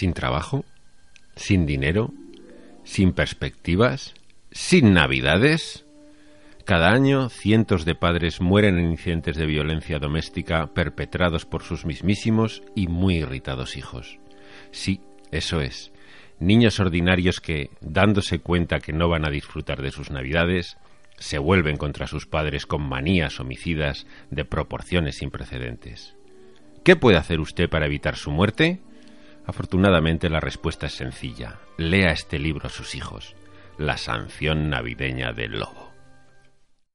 sin trabajo, sin dinero, sin perspectivas, sin navidades. Cada año cientos de padres mueren en incidentes de violencia doméstica perpetrados por sus mismísimos y muy irritados hijos. Sí, eso es. Niños ordinarios que, dándose cuenta que no van a disfrutar de sus navidades, se vuelven contra sus padres con manías homicidas de proporciones sin precedentes. ¿Qué puede hacer usted para evitar su muerte? Afortunadamente la respuesta es sencilla. Lea este libro a sus hijos. La sanción navideña del lobo.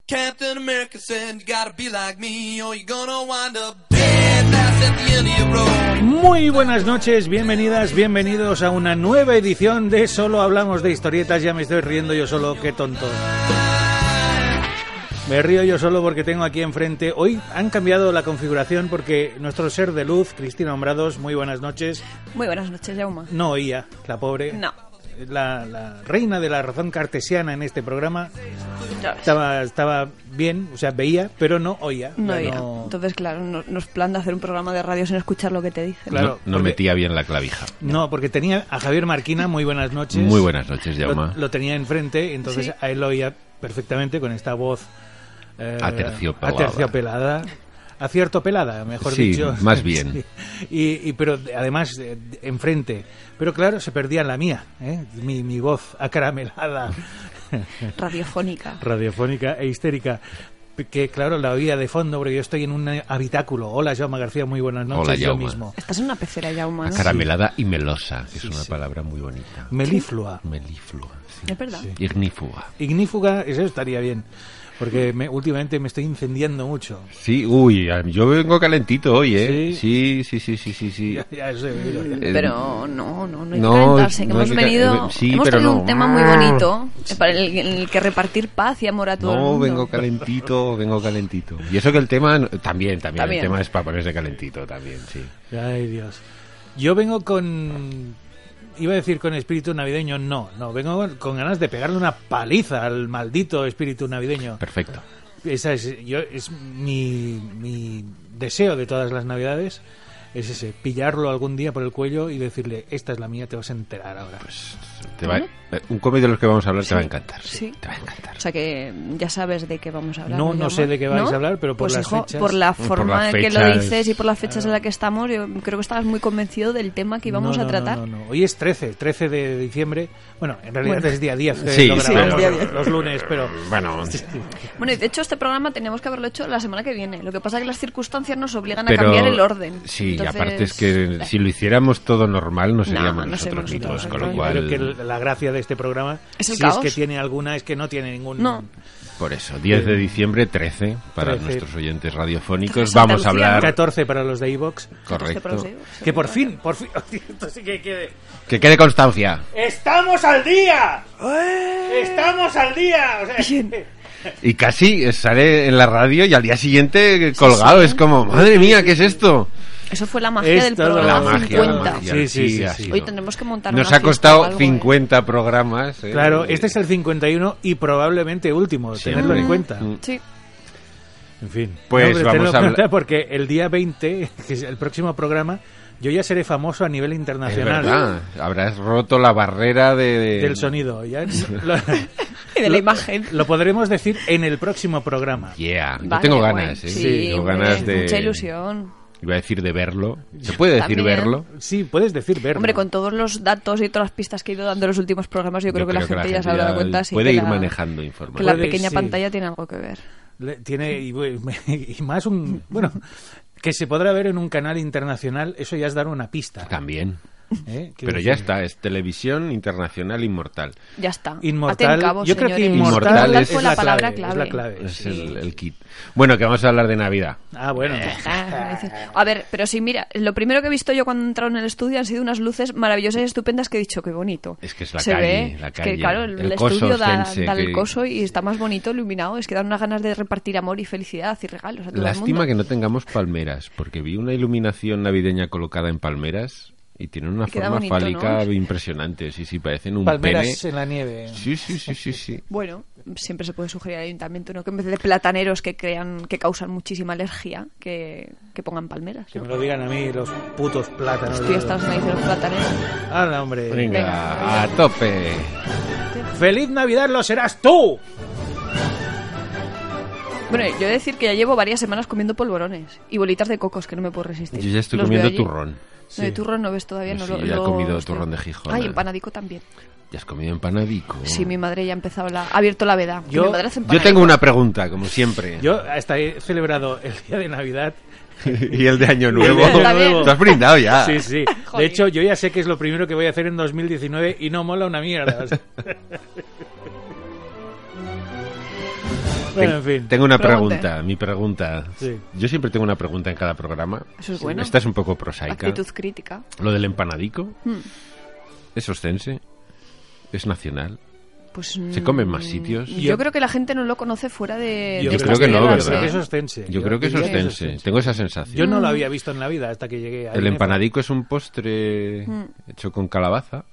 Captain America said, you gotta be like me or you're gonna wind up dead fast at the end of your road. Muy buenas noches, bienvenidas, bienvenidos a una nueva edición de Solo Hablamos de Historietas. Ya me estoy riendo yo solo, qué tonto. Me río yo solo porque tengo aquí enfrente. Hoy han cambiado la configuración porque nuestro ser de luz, Cristina Hombrados, muy buenas noches. Muy buenas noches, Jauma. No oía, la pobre. No. La, la reina de la razón cartesiana en este programa estaba, estaba bien, o sea, veía, pero no oía. No, oía. Entonces, claro, no, no es plan de hacer un programa de radio sin escuchar lo que te dicen. Claro, no no porque- metía bien la clavija. No, porque tenía a Javier Marquina, muy buenas noches. Muy buenas noches, Lo, Jauma. lo tenía enfrente, entonces Sí. a él lo oía perfectamente con esta voz eh, Aterciopelada. aterciopelada. Aciertopelada, mejor Sí, dicho. más bien. Sí. Y, y- pero además eh, enfrente. Pero claro, se perdía la mía, ¿eh? mi, mi voz acaramelada, Radiofónica. radiofónica e histérica. Que claro, la oía de fondo porque yo estoy en un habitáculo. Hola, Jaume García, muy buenas noches. Hola, yo Jaume. mismo. Estás en una pecera, Jauma, ¿no? Acaramelada y melosa, que es una sí. palabra muy bonita. Meliflua. Meliflua. sí. Es verdad. Ignífuga. Ignífuga, eso estaría bien. Porque me- últimamente me estoy incendiando mucho. Sí, uy, yo vengo calentito hoy, ¿eh? Sí. Sí, sí, sí, sí, sí, sí. Ya, ya eso he oído, ya. Eh, Pero no, no, no hay no, que calentarse, que no hay hemos que venido, eh, sí, hemos pero no. un tema muy bonito eh, para el, en el que repartir paz y amor a todo el No, mundo. vengo calentito, vengo calentito. Y eso que el tema, no- también, también, También. el tema es para ponerse calentito también, sí. Ay, Dios. Yo vengo con... Iba a decir con espíritu navideño, no, no, vengo con- ganas de pegarle una paliza al maldito espíritu navideño. Perfecto. Esa es, yo, es mi, mi deseo de todas las navidades, es ese, pillarlo algún día por el cuello y decirle, esta es la mía, te vas a enterar ahora. Pues te va- eh, un cómic de los que vamos a hablar te va a encantar. Sí. Te va a encantar. O sea que ya sabes de qué vamos a hablar. No, no sé de qué vais ¿No? a hablar, pero por Pues, las hijo, fechas- por la forma en que lo dices y por las fechas en las que estamos, yo creo que estabas muy convencido del tema que íbamos No, a no, tratar. No, no, no. Hoy es 13, 13 de diciembre. Bueno, en realidad Bueno. es día 10, que Sí, lo sí, grabamos día los- 10. los lunes, pero... Bueno, Bueno, y de hecho este programa teníamos que haberlo hecho la semana que viene. Lo que pasa es que las circunstancias nos obligan a cambiar el orden. Sí, Entonces, aparte es que si lo hiciéramos todo normal no seríamos no nosotros seríamos mismos, nosotros, con lo cual Creo que la gracia de este programa, Es si caos. es que tiene alguna, es que no tiene ningún... No. por eso 10 de diciembre 13 para 13. nuestros oyentes radiofónicos vamos a hablar 14 para los de Evox. Correcto Que por fin, por fin... Esto sí que quede... que quede constancia ¡Estamos al día! ¡Estamos al día! O sea, y casi sale en la radio y al día siguiente colgado es como madre mía qué es esto Eso fue la magia Es del programa la magia, la 50. magia. Sí, sí, sí, sí. Hoy tendremos que montar nos una ha costado algo, ¿eh? 50 programas ¿eh? Claro, este es el 51 y probablemente último, tenerlo en cuenta. Mm. Sí. En fin. Pues hombre, vamos a hablar- Porque el día 20, que es el próximo programa, yo ya seré famoso a nivel es internacional. verdad habrás roto la barrera de, de- Del sonido. Ya lo, Y de la imagen. lo podremos decir en el próximo programa. yeah yo Vale, tengo guay. ganas ¿eh? Sí, tengo ganas de Mucha ilusión. Iba a decir de verlo se puede decir También. verlo Sí, puedes decir verlo. Hombre, con todos los datos y todas las pistas que he ido dando en los últimos programas, yo creo, que, la gente ya se habrá dado cuenta. sí, puede que ir la- manejando Que información la Puede, pequeña sí. pantalla tiene algo que ver. Le- Tiene y, y más un bueno que se podrá ver en un canal internacional. Eso ya es dar una pista. también ¿eh? Pero ya está, es televisión internacional inmortal. Ya está. Inmortal. Cabos, yo creo que inmortal, Inmortal es, la, la palabra clave, es la clave. Es sí. el, el kit. Bueno, que vamos a hablar de Navidad. Ah, bueno. Ah, A ver, pero sí, mira, lo primero que he visto yo cuando he entrado en el estudio han sido unas luces maravillosas y estupendas que he dicho, qué bonito. Es que es la Se calle, ve, la es calle. que claro, el, El estudio da, da el que- coso y está más bonito, iluminado, es que dan unas ganas de repartir amor y felicidad y regalos a todo el Lástima mundo. que no tengamos palmeras, porque vi una iluminación navideña colocada en palmeras y tienen una Queda forma bonito, fálica ¿no? impresionante. Sí, sí, parecen un Palmeras pene. en la nieve. Sí, sí, sí, sí, sí. Bueno, siempre se puede sugerir al ayuntamiento ¿no? que en vez de plataneros que crean que causan muchísima alergia, que, que pongan palmeras. Que me lo digan a mí los putos plátanos. Estoy hasta las narices de los plataneros. ¡Hala, hombre! Venga, Venga. a tope. ¡Feliz Navidad lo serás tú! Bueno, yo he de decir que ya llevo varias semanas comiendo polvorones y bolitas de cocos que no me puedo resistir. Yo ya estoy Los comiendo veo allí. turrón. No, de turrón no ves todavía, no sí, lo ya he lo- comido turrón de Gijona. Ay, empanadico también. ¿Ya has comido empanadico? Sí, mi madre ya ha empezado la, ha abierto la veda. Yo- Mi madre hace Yo empanadico. tengo una pregunta, como siempre. Yo hasta he celebrado el día de Navidad. y el de Año Nuevo. de Año bien. ¿Te has brindado ya? Sí, sí. De Joder. hecho, yo ya sé que es lo primero que voy a hacer en 2019 y no mola una mierda. bueno, en fin. Tengo una Pregunte. pregunta, mi pregunta. Sí. Yo siempre tengo una pregunta en cada programa. Eso es bueno. Esta es un poco prosaica. Actitud crítica. Lo del empanadico. Hmm. ¿Es ostense? ¿Es nacional? Pues, ¿Se come en más sitios? Yo, Yo- creo que la gente no lo conoce fuera de, Yo de creo estas que no, tierras, ¿verdad? ¿eh? es ostense. Yo creo que es diría que ostense. Tengo esa sensación. Yo no lo había visto en la vida hasta que llegué a El empanadico es un postre Mm. hecho con calabaza,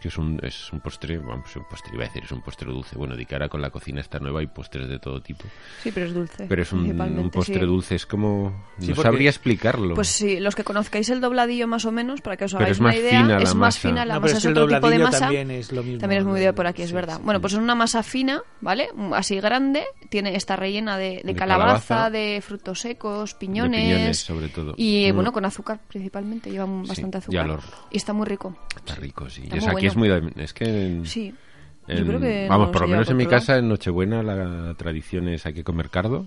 que es un, es un postre, vamos, un postre, iba a decir, es un postre dulce. Bueno, de cara con la cocina está nueva hay postres de todo tipo. Sí, pero es dulce. Pero es un, un postre sí. dulce, es como... Sí, no porque- sabría explicarlo. Pues sí, los que conozcáis el dobladillo más o menos, para que os hagáis una idea, es más fina la No, masa, es otro tipo de masa. también es lo mismo. También es muy de por aquí, es Sí, verdad. sí. Bueno, pues es una masa fina, ¿vale? Así grande, tiene está rellena de, de De calabaza, calabaza. de frutos secos, De piñones, piñones, sobre todo. y Mm. bueno, con azúcar principalmente, llevan Sí, bastante y azúcar. al horno. Y está muy rico. Está rico, sí. Está Es- muy es que... en- Sí. en- Yo creo que vamos, no por lo menos en mi casa, en Nochebuena, la tradición es hay que comer cardo.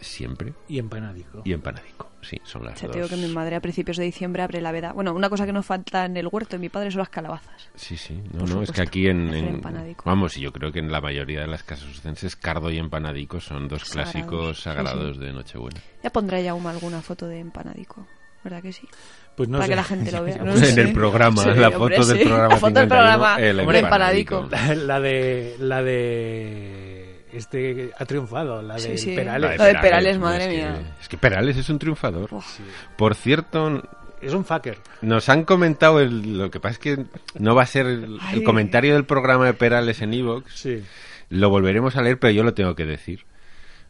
Siempre. Y empanadico. Y empanadico. Sí, son las O sea, dos. te digo que mi madre a principios de diciembre abre la veda. Bueno, una cosa que no falta en el huerto de mi padre son las calabazas. Sí, sí. No, Por no, es que aquí en... En- vamos, y yo creo que en la mayoría de las casas ostenses, cardo y empanadico son dos Sagrados, clásicos sí, sagrados de Nochebuena. Ya pondré ya alguna foto de empanadico. ¿Verdad que sí? Pues no Para sé. que la gente lo vea. No en sé. el programa, Sí, la hombre, foto del sí. programa La foto del 51, programa, el hombre, empanadico. La de. La de. Este ha triunfado, la de Sí, sí. Perales. La de Perales, madre es que- mía. es que Perales es un triunfador. Uf. Por cierto, Es un fucker. nos han comentado, el- lo que pasa es que no va a ser el, comentario del programa de Perales en Evox. Sí. Lo volveremos a leer, pero yo lo tengo que decir.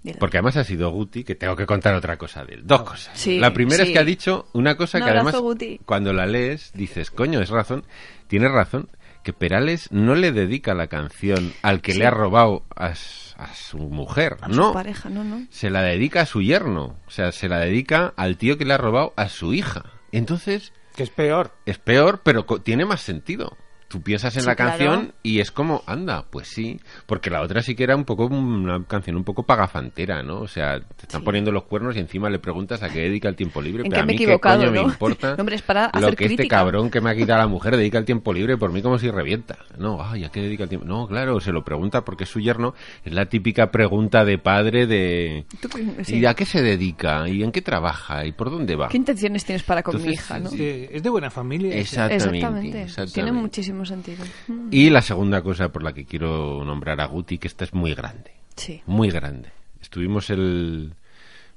Dilo. Porque además ha sido Guti, que tengo que contar otra cosa de él. Dos cosas. Sí, la primera es que ha dicho una cosa que además, Guti. cuando la lees, dices, coño, es razón, tienes razón, que Perales no le dedica la canción al que Sí. le ha robado a, su mujer. A no. su pareja, no, no. Se la dedica a su yerno. O sea, se la dedica al tío que le ha robado a su hija. Entonces, Que es peor. es peor, pero co- tiene más sentido. Tú piensas en Sí, la claro. canción y es como, anda, pues sí, porque la otra sí que era un poco una canción un poco pagafantera, ¿no? O sea, te están Sí. poniendo los cuernos y encima le preguntas a qué dedica el tiempo libre, ¿En pero qué a me mí he qué equivocado, me no? importa No, hombre, es para lo hacer que este cabrón que me ha quitado a la mujer dedica el tiempo libre por mí como si revienta. No, ay, ¿a qué dedica el tiempo? No, claro, se lo pregunta porque es su yerno, es la típica pregunta de padre de ¿Tú qué- sí. ¿y a qué se dedica? ¿y en qué trabaja? ¿y por dónde va? ¿Qué intenciones tienes para con mi hija, no? es de buena familia. Exactamente, Exactamente. exactamente. Tiene muchísimo sentido. Mm. Y la segunda cosa por la que quiero nombrar a Guti, que esta es muy grande, Sí. muy grande. Estuvimos el...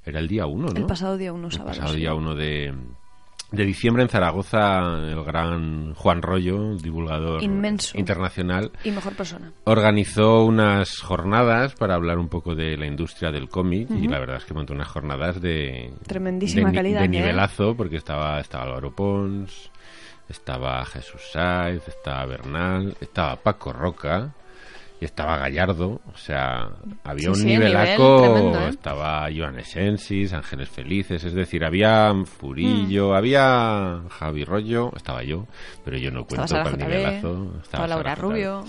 Era el día 1, ¿no? El pasado día 1 El sábado. pasado sí. día 1 de, de diciembre en Zaragoza, el gran Juan Rollo, divulgador Inmenso. internacional, Y mejor persona. organizó unas jornadas para hablar un poco de la industria del cómic y la verdad es que montó unas jornadas de Tremendísima de, calidad, de ¿eh? nivelazo porque estaba estaba Álvaro Pons estaba Jesús Sáez estaba Bernal estaba Paco Roca y estaba Gallardo o sea había Sí, un sí, nivelaco nivel tremendo, ¿eh? estaba Joan Esensis Ángeles Felices es decir había Furillo había Javi Rollo estaba yo pero yo no Mm. Cuento con el nivelazo estaba Laura Rubio.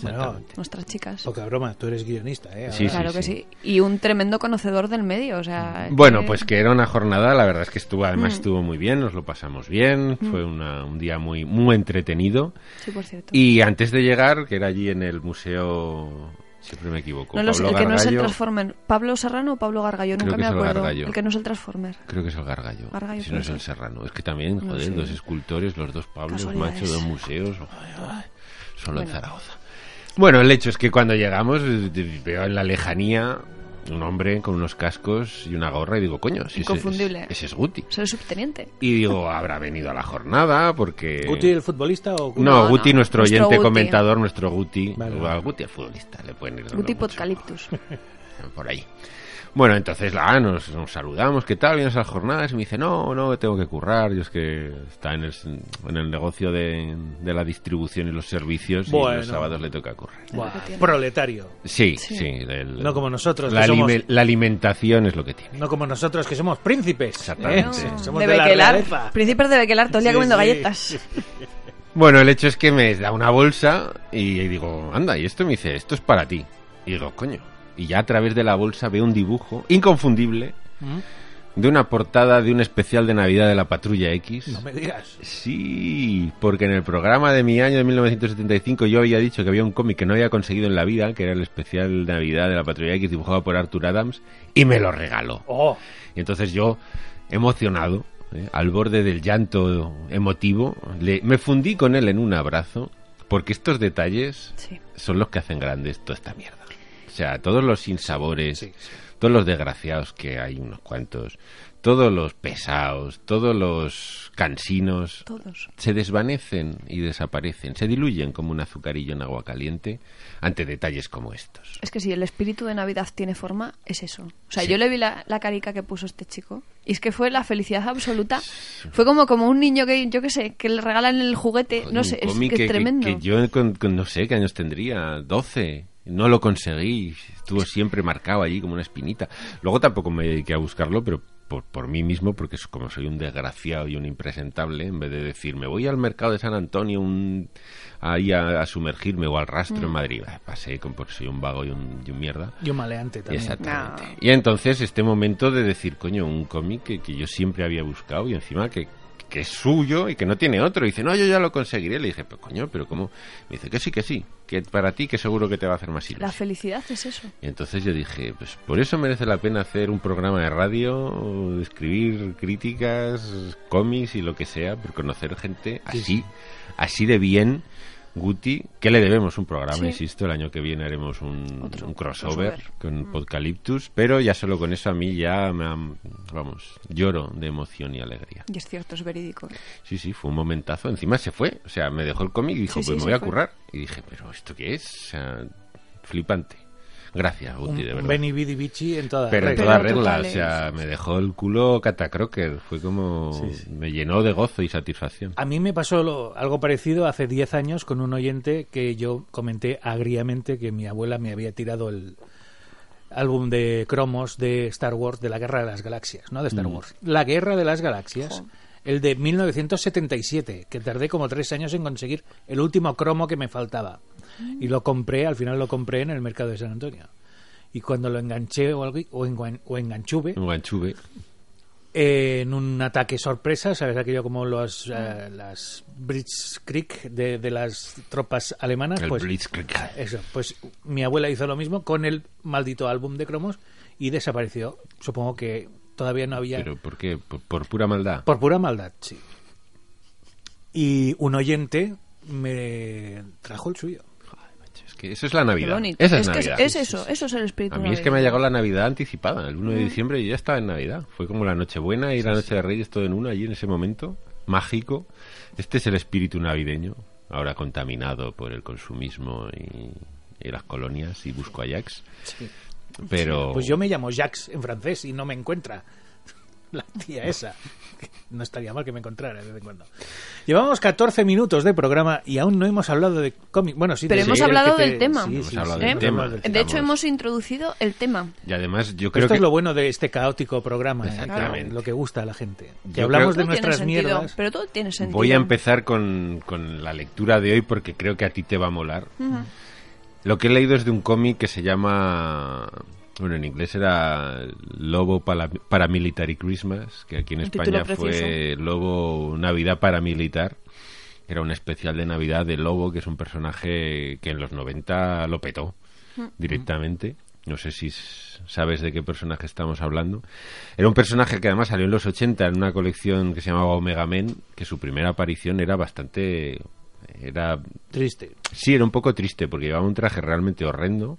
Nuestras chicas. Poca broma, tú eres guionista, ¿eh? Sí, claro que sí. Y un tremendo conocedor del medio, o sea... Bueno, que- pues que era una jornada, la verdad es que estuvo, además Mm. estuvo muy bien, nos lo pasamos bien, fue una- un día muy, muy entretenido. Sí, por cierto. Y antes de llegar, que era allí en el museo, siempre me equivoco, No lo sé, Pablo el que no es el Gargallo, Transformer. ¿Pablo Serrano o Pablo Gargallo? Creo Nunca me acuerdo. Gargallo. El que no es el Transformer. creo que es el Gargallo, Gargallo si no es el ser. Serrano. Es que también, No joder, sé. dos escultores, los dos Pablos, macho, dos museos, solo en Bueno. Zaragoza. Bueno, el hecho es que cuando llegamos eh, veo en la lejanía un hombre con unos cascos y una gorra y digo, coño, si ese, Inconfundible. ese es Guti. Soy el subteniente. Y digo, habrá venido a la jornada porque... ¿Guti el futbolista o Guti? No, No, Guti, no, nuestro nuestro oyente Guti. comentador, nuestro Guti. Vale, Guti el futbolista, le pueden ir Guti. Podcaliptus. por ahí. Bueno, entonces ah, nos, nos saludamos, ¿qué tal? ¿Vienes a las jornadas? Y me dice, no, no, tengo que currar. Yo es que está en el, en el negocio de, de la distribución y los servicios y los sábados le toca currar. Proletario. Sí, Sí. sí. el- No como nosotros, La, que somos- alime- la alimentación es lo que tiene. No como nosotros que somos príncipes. Exactamente. ¿eh? No, Somos de de, la Bequelar. Príncipes de Bequelar, todo el día Sí, comiendo sí. galletas. Bueno, el hecho es que me da una bolsa y digo, anda, y esto me dice, esto es para ti. Y digo, coño. Y ya a través de la bolsa veo un dibujo inconfundible ¿Mm? de una portada de un especial de Navidad de la Patrulla X. No me digas. Sí, porque en el programa de mi año de 1975 yo había dicho que había un cómic que no había conseguido en la vida, que era el especial de Navidad de la Patrulla X dibujado por Arthur Adams, y me lo regaló. Oh, Y entonces yo, emocionado, ¿eh? al borde del llanto emotivo, le- me fundí con él en un abrazo, porque estos detalles Sí. son los que hacen grandes toda esta mierda. O sea, todos los sinsabores, Sí, sí. todos los desgraciados que hay unos cuantos, todos los pesados, todos los cansinos, Todos. se desvanecen y desaparecen, se diluyen como un azucarillo en agua caliente ante detalles como estos. Es que si el espíritu de Navidad tiene forma, es eso. O sea, Sí. yo le vi la, la carica que puso este chico y es que fue la felicidad absoluta. Fue como, como un niño que, yo qué sé, que le regalan el juguete. Joder, no un sé, es que es tremendo. que yo con, con no sé qué años tendría, 12. No lo conseguí, estuvo siempre marcado allí como una espinita. Luego tampoco me dediqué a buscarlo, pero por, por mí mismo, porque como soy un desgraciado y un impresentable, en vez de decir, me voy al mercado de San Antonio un, ahí a, a sumergirme o al rastro Mm. en Madrid. Ah, Pasé con por soy un vago y un, y un mierda. y un maleante también. Exactamente. No. Y entonces este momento de decir, coño, un cómic que, que yo siempre había buscado y encima que, que es suyo y que no tiene otro. Y dice, no, yo ya lo conseguiré. Le dije, pero coño, pero ¿cómo? Me dice que sí, que sí, que para ti que seguro que te va a hacer más ilusión. La felicidad es eso. Y entonces yo dije, pues por eso merece la pena hacer un programa de radio, escribir críticas, cómics y lo que sea, por conocer gente Sí, así, sí. así de bien. Guti, que le debemos un programa, Sí. insisto, el año que viene haremos un, Otro un crossover, crossover. Mm. con Podcaliptus, pero ya solo con eso a mí ya me han- vamos, lloro de emoción y alegría. Y es cierto, es verídico. Sí, sí, fue un momentazo. Encima se fue, o sea, me dejó el cómic y dijo, Sí, sí, pues me voy a fue. currar. Y dije, pero ¿esto qué es? O sea, flipante. Gracias, Guti, Un, de verdad. Benny Bidi Bichi en toda Pero en toda regla, o sea, me dejó el culo catacroker. Fue como. Sí, sí. Me llenó de gozo y satisfacción. A mí me pasó lo- algo parecido hace 10 años con un oyente que yo comenté agriamente que mi abuela me había tirado el álbum de cromos de Star Wars de la Guerra de las Galaxias, no de Star Wars. La Guerra de las Galaxias, Jo. El de 1977, que tardé como tres años en conseguir el último cromo que me faltaba. Y lo compré, al final lo compré en el mercado de San Antonio. Y cuando lo enganché o, algo, o, engan- o enganchuve, eh, en un ataque sorpresa, ¿sabes? Aquello como los, eh, las Blitzkrieg de, de las tropas alemanas. El pues, Blitzkrieg. Eso, pues mi abuela hizo lo mismo con el maldito álbum de cromos y desapareció. Supongo que todavía no había... ¿Pero por qué? ¿Por, por pura maldad? Por pura maldad, sí. Y un oyente me trajo el suyo. Es que eso es la Navidad. Esa es, que Navidad. es eso, eso es el espíritu A mí es que me ha navideño. llegado la Navidad anticipada. El 1 de diciembre yo ya estaba en Navidad. Fue como la Nochebuena y la Noche de Reyes todo en uno allí en ese momento. Mágico. Este es el espíritu navideño. Ahora contaminado por el consumismo y, y las colonias y busco a Jax. Pero... Pues yo me llamo Jax en francés y no me encuentra la tía esa. No estaría mal que me encontrara de vez en cuando. Llevamos 14 minutos de programa y aún no hemos hablado de cómic. Bueno, sí, Pero hemos hablado del tema. De hecho, hemos introducido el tema. Y además yo creo esto que... es lo bueno de este caótico programa, ¿eh? Exactamente. lo que gusta a la gente. Que Yo hablamos creo- de nuestras sentido, mierdas. Pero todo tiene sentido. Voy a empezar con, con la lectura de hoy porque creo que a ti te va a molar. Lo que he leído es de un cómic que se llama... Bueno, en inglés era Lobo Paramilitary Christmas, que aquí en España fue Lobo Navidad Paramilitar. Era un especial de Navidad de Lobo, que es un personaje que en los 90 lo petó directamente. No sé si sabes de qué personaje estamos hablando. Era un personaje que además salió en los 80 en una colección que se llamaba Omega Men, que su primera aparición era bastante... Era Triste. Sí, era un poco triste porque llevaba un traje realmente horrendo.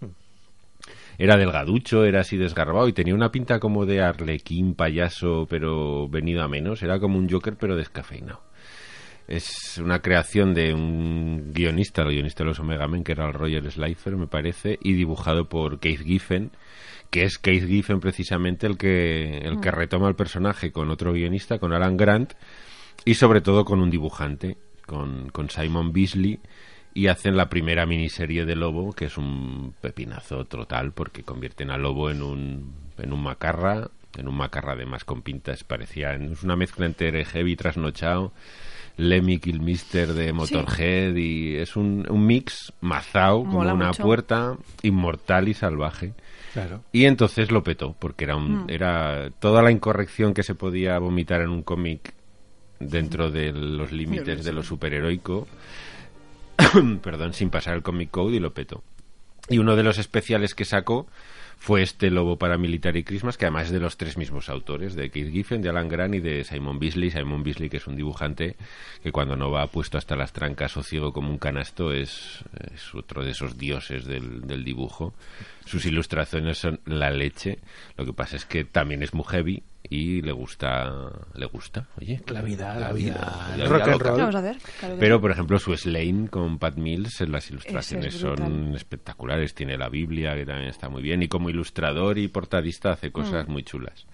era delgaducho, era así desgarbado y tenía una pinta como de arlequín, payaso, pero venido a menos. Era como un Joker, pero descafeinado. Es una creación de un guionista, el guionista de los Omega Men, que era el Roger Slifer, me parece, y dibujado por Keith Giffen, que es Keith Giffen precisamente el que, el que retoma el personaje con otro guionista, con Alan Grant, y sobre todo con un dibujante, con, con Simon Beasley, y hacen la primera miniserie de Lobo, que es un pepinazo total, porque convierten a Lobo en un, en un macarra, en un macarra además con pintas, parecía, es una mezcla entre heavy trasnochado, Lemmy Kilmister de Motorhead, y es un, un mix mazao, como Mola una mucho. puerta, inmortal y salvaje. Claro. Y entonces lo petó, porque era, un, Mm. era toda la incorrección que se podía vomitar en un cómic dentro de los límites de lo superheroico, perdón, sin pasar el comic code y lo petó. Y uno de los especiales que sacó fue este Lobo Paramilitar y Christmas, que además es de los tres mismos autores, de Keith Giffen, de Alan Grant y de Simon Beasley. Simon Beasley, que es un dibujante que cuando no va puesto hasta las trancas o ciego como un canasto, es, es otro de esos dioses del, del dibujo. Sus ilustraciones son la leche. Lo que pasa es que también es muy heavy y le gusta, le gusta, oye, La vida, la vida, la rock and loca. roll. ¿Qué vamos a hacer? Claro que Pero, sí. por ejemplo, su Slane con Pat Mills, en las ilustraciones es son espectaculares. Tiene la Biblia, que también está muy bien. Y como ilustrador y portadista hace Mm. cosas muy chulas.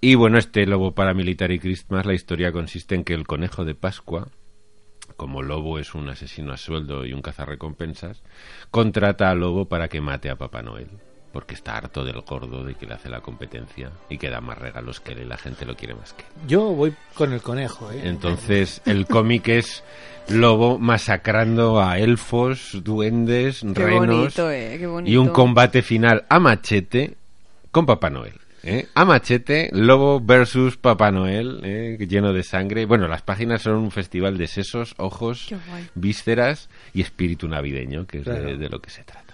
Y bueno, este Lobo Paramilitar y Christmas, la historia consiste en que el conejo de Pascua, como Lobo es un asesino a sueldo y un cazarrecompensas, contrata a Lobo para que mate a Papá Noel. Porque está harto del gordo de que le hace la competencia y que da más regalos que él y la gente lo quiere más que él. Yo voy con el conejo, ¿eh? Entonces, el cómic es Lobo masacrando a elfos, duendes, Qué renos bonito, eh, qué bonito. y un combate final a machete con Papá Noel. ¿eh? A machete, Lobo versus Papá Noel, ¿eh? lleno de sangre. Bueno, las páginas son un festival de sesos, ojos, vísceras y espíritu navideño, que es de lo que se trata.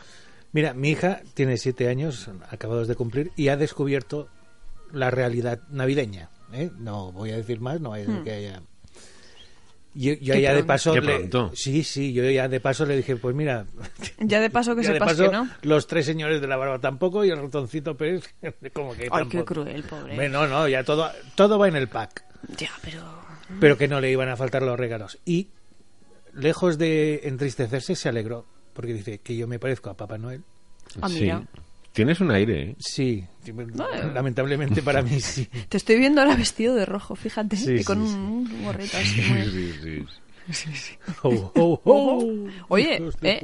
Mira, mi hija tiene siete años, acabados de cumplir, y ha descubierto la realidad navideña. ¿eh? No voy a decir más, no es Hmm. que haya... Yo, yo ya de paso... Qué le-. Sí, sí, yo ya de paso le dije, pues mira... Ya de paso que paso, que no. los tres señores de la barba tampoco y el ratoncito Pérez como que Ay, qué cruel, pobre. Hombre, no, no, ya todo, todo va en el pack. Ya, pero... pero que no le iban a faltar los regalos. Y lejos de entristecerse, se alegró, porque dice que yo me parezco a Papá Noel. Ah, Sí. Tienes un aire, ¿eh? Sí, lamentablemente para mí sí. Te estoy viendo ahora vestido de rojo, fíjate. Sí, y con sí, un gorrito así. muy- Sí, sí. Oh, oh, oh. Oye, eh,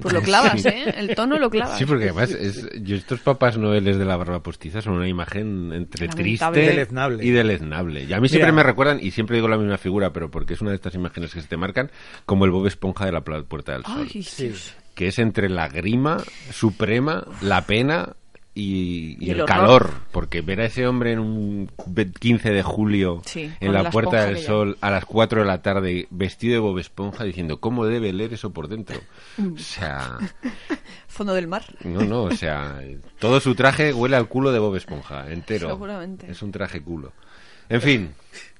pues lo clavas, ¿eh? El tono lo clavas. Sí, porque además es, yo estos papás noeles de la barba postiza son una imagen entre Lamentable. triste Deleznable. y deleznable. Y a mí siempre Mira. me recuerdan, y siempre digo la misma figura, pero porque es una de estas imágenes que se te marcan, como el Bob Esponja de la Puerta del Sol. Ay. Que es entre la grima suprema, la pena y, y Y el calor. Porque ver a ese hombre en un ve- 15 de julio Sí, en la, la Puerta del Sol a las 4 de la tarde vestido de Bob Esponja diciendo, ¿cómo debe leer eso por dentro? O sea... Fondo del mar. No, no, o sea, todo su traje huele al culo de Bob Esponja, entero. Seguramente. Es un traje culo. En fin,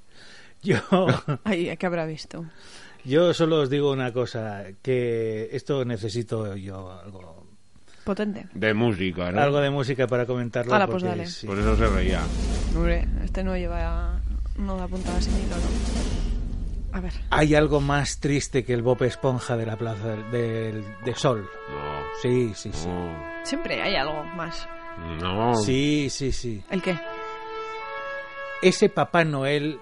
Yo, Ay, ¿qué habrá visto? yo solo os digo una cosa, que esto necesito yo algo, Potente. de música, ¿no? algo de música para comentarlo. Pues porque dale. sí. Por eso se reía. Hombre, este no lleva... No da puntada sin hilo, ¿no? A ver. Hay algo más triste que el Bob Esponja de la Plaza del, del- de Sol. No, Sí, sí, sí. Siempre hay algo más. no. Sí, sí, sí. ¿El qué? Ese Papá Noel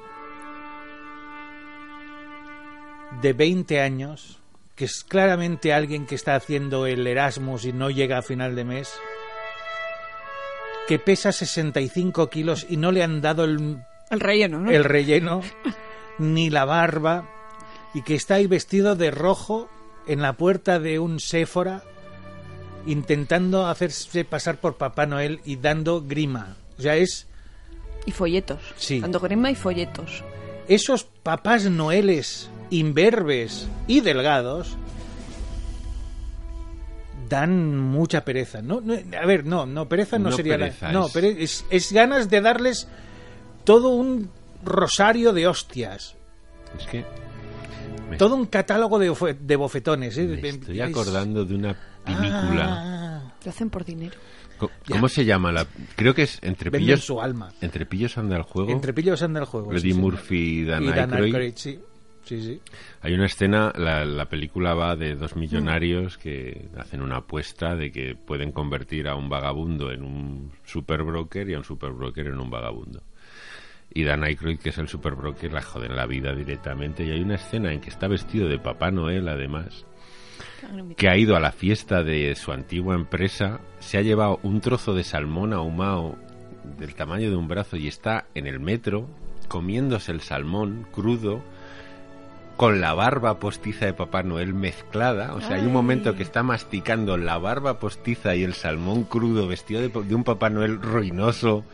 de 20 años, que es claramente alguien que está haciendo el Erasmus y no llega a final de mes, que pesa 65 kilos y no le han dado el, El relleno, ¿no? el relleno ni la barba y que está ahí vestido de rojo en la puerta de un Séfora intentando hacerse pasar por Papá Noel y dando grima. O sea, es Y folletos. Sí. Dando grima y folletos. esos papás noeles imberbes y delgados dan mucha pereza. No, no, a ver, no, no, pereza no, No sería la- pereza, no, es- pero es, es ganas de darles todo un rosario de hostias, Es que me, todo un catálogo de, ofe- de bofetones. ¿eh? me estoy es- acordando de una película Ah, Lo hacen por dinero. ¿Cómo se llama la...? Creo que es Entre Venden pillos... su alma. Entre pillos anda el juego. Entre pillos anda el juego. Freddie sí, Murphy y Dan, Y Dan Aykroyd. Aykroyd, sí. Sí, sí. Hay una escena, la, la película va de dos millonarios que hacen una apuesta de que pueden convertir a un vagabundo en un superbroker y a un superbroker en un vagabundo. Y Dan Aykroyd, que es el superbroker, la joden la vida directamente. Y hay una escena en que está vestido de Papá Noel, además, que ha ido a la fiesta de su antigua empresa, se ha llevado un trozo de salmón ahumado del tamaño de un brazo y está en el metro comiéndose el salmón crudo con la barba postiza de Papá Noel mezclada. O sea, hay un momento que está masticando la barba postiza y el salmón crudo vestido de, de un Papá Noel ruinoso,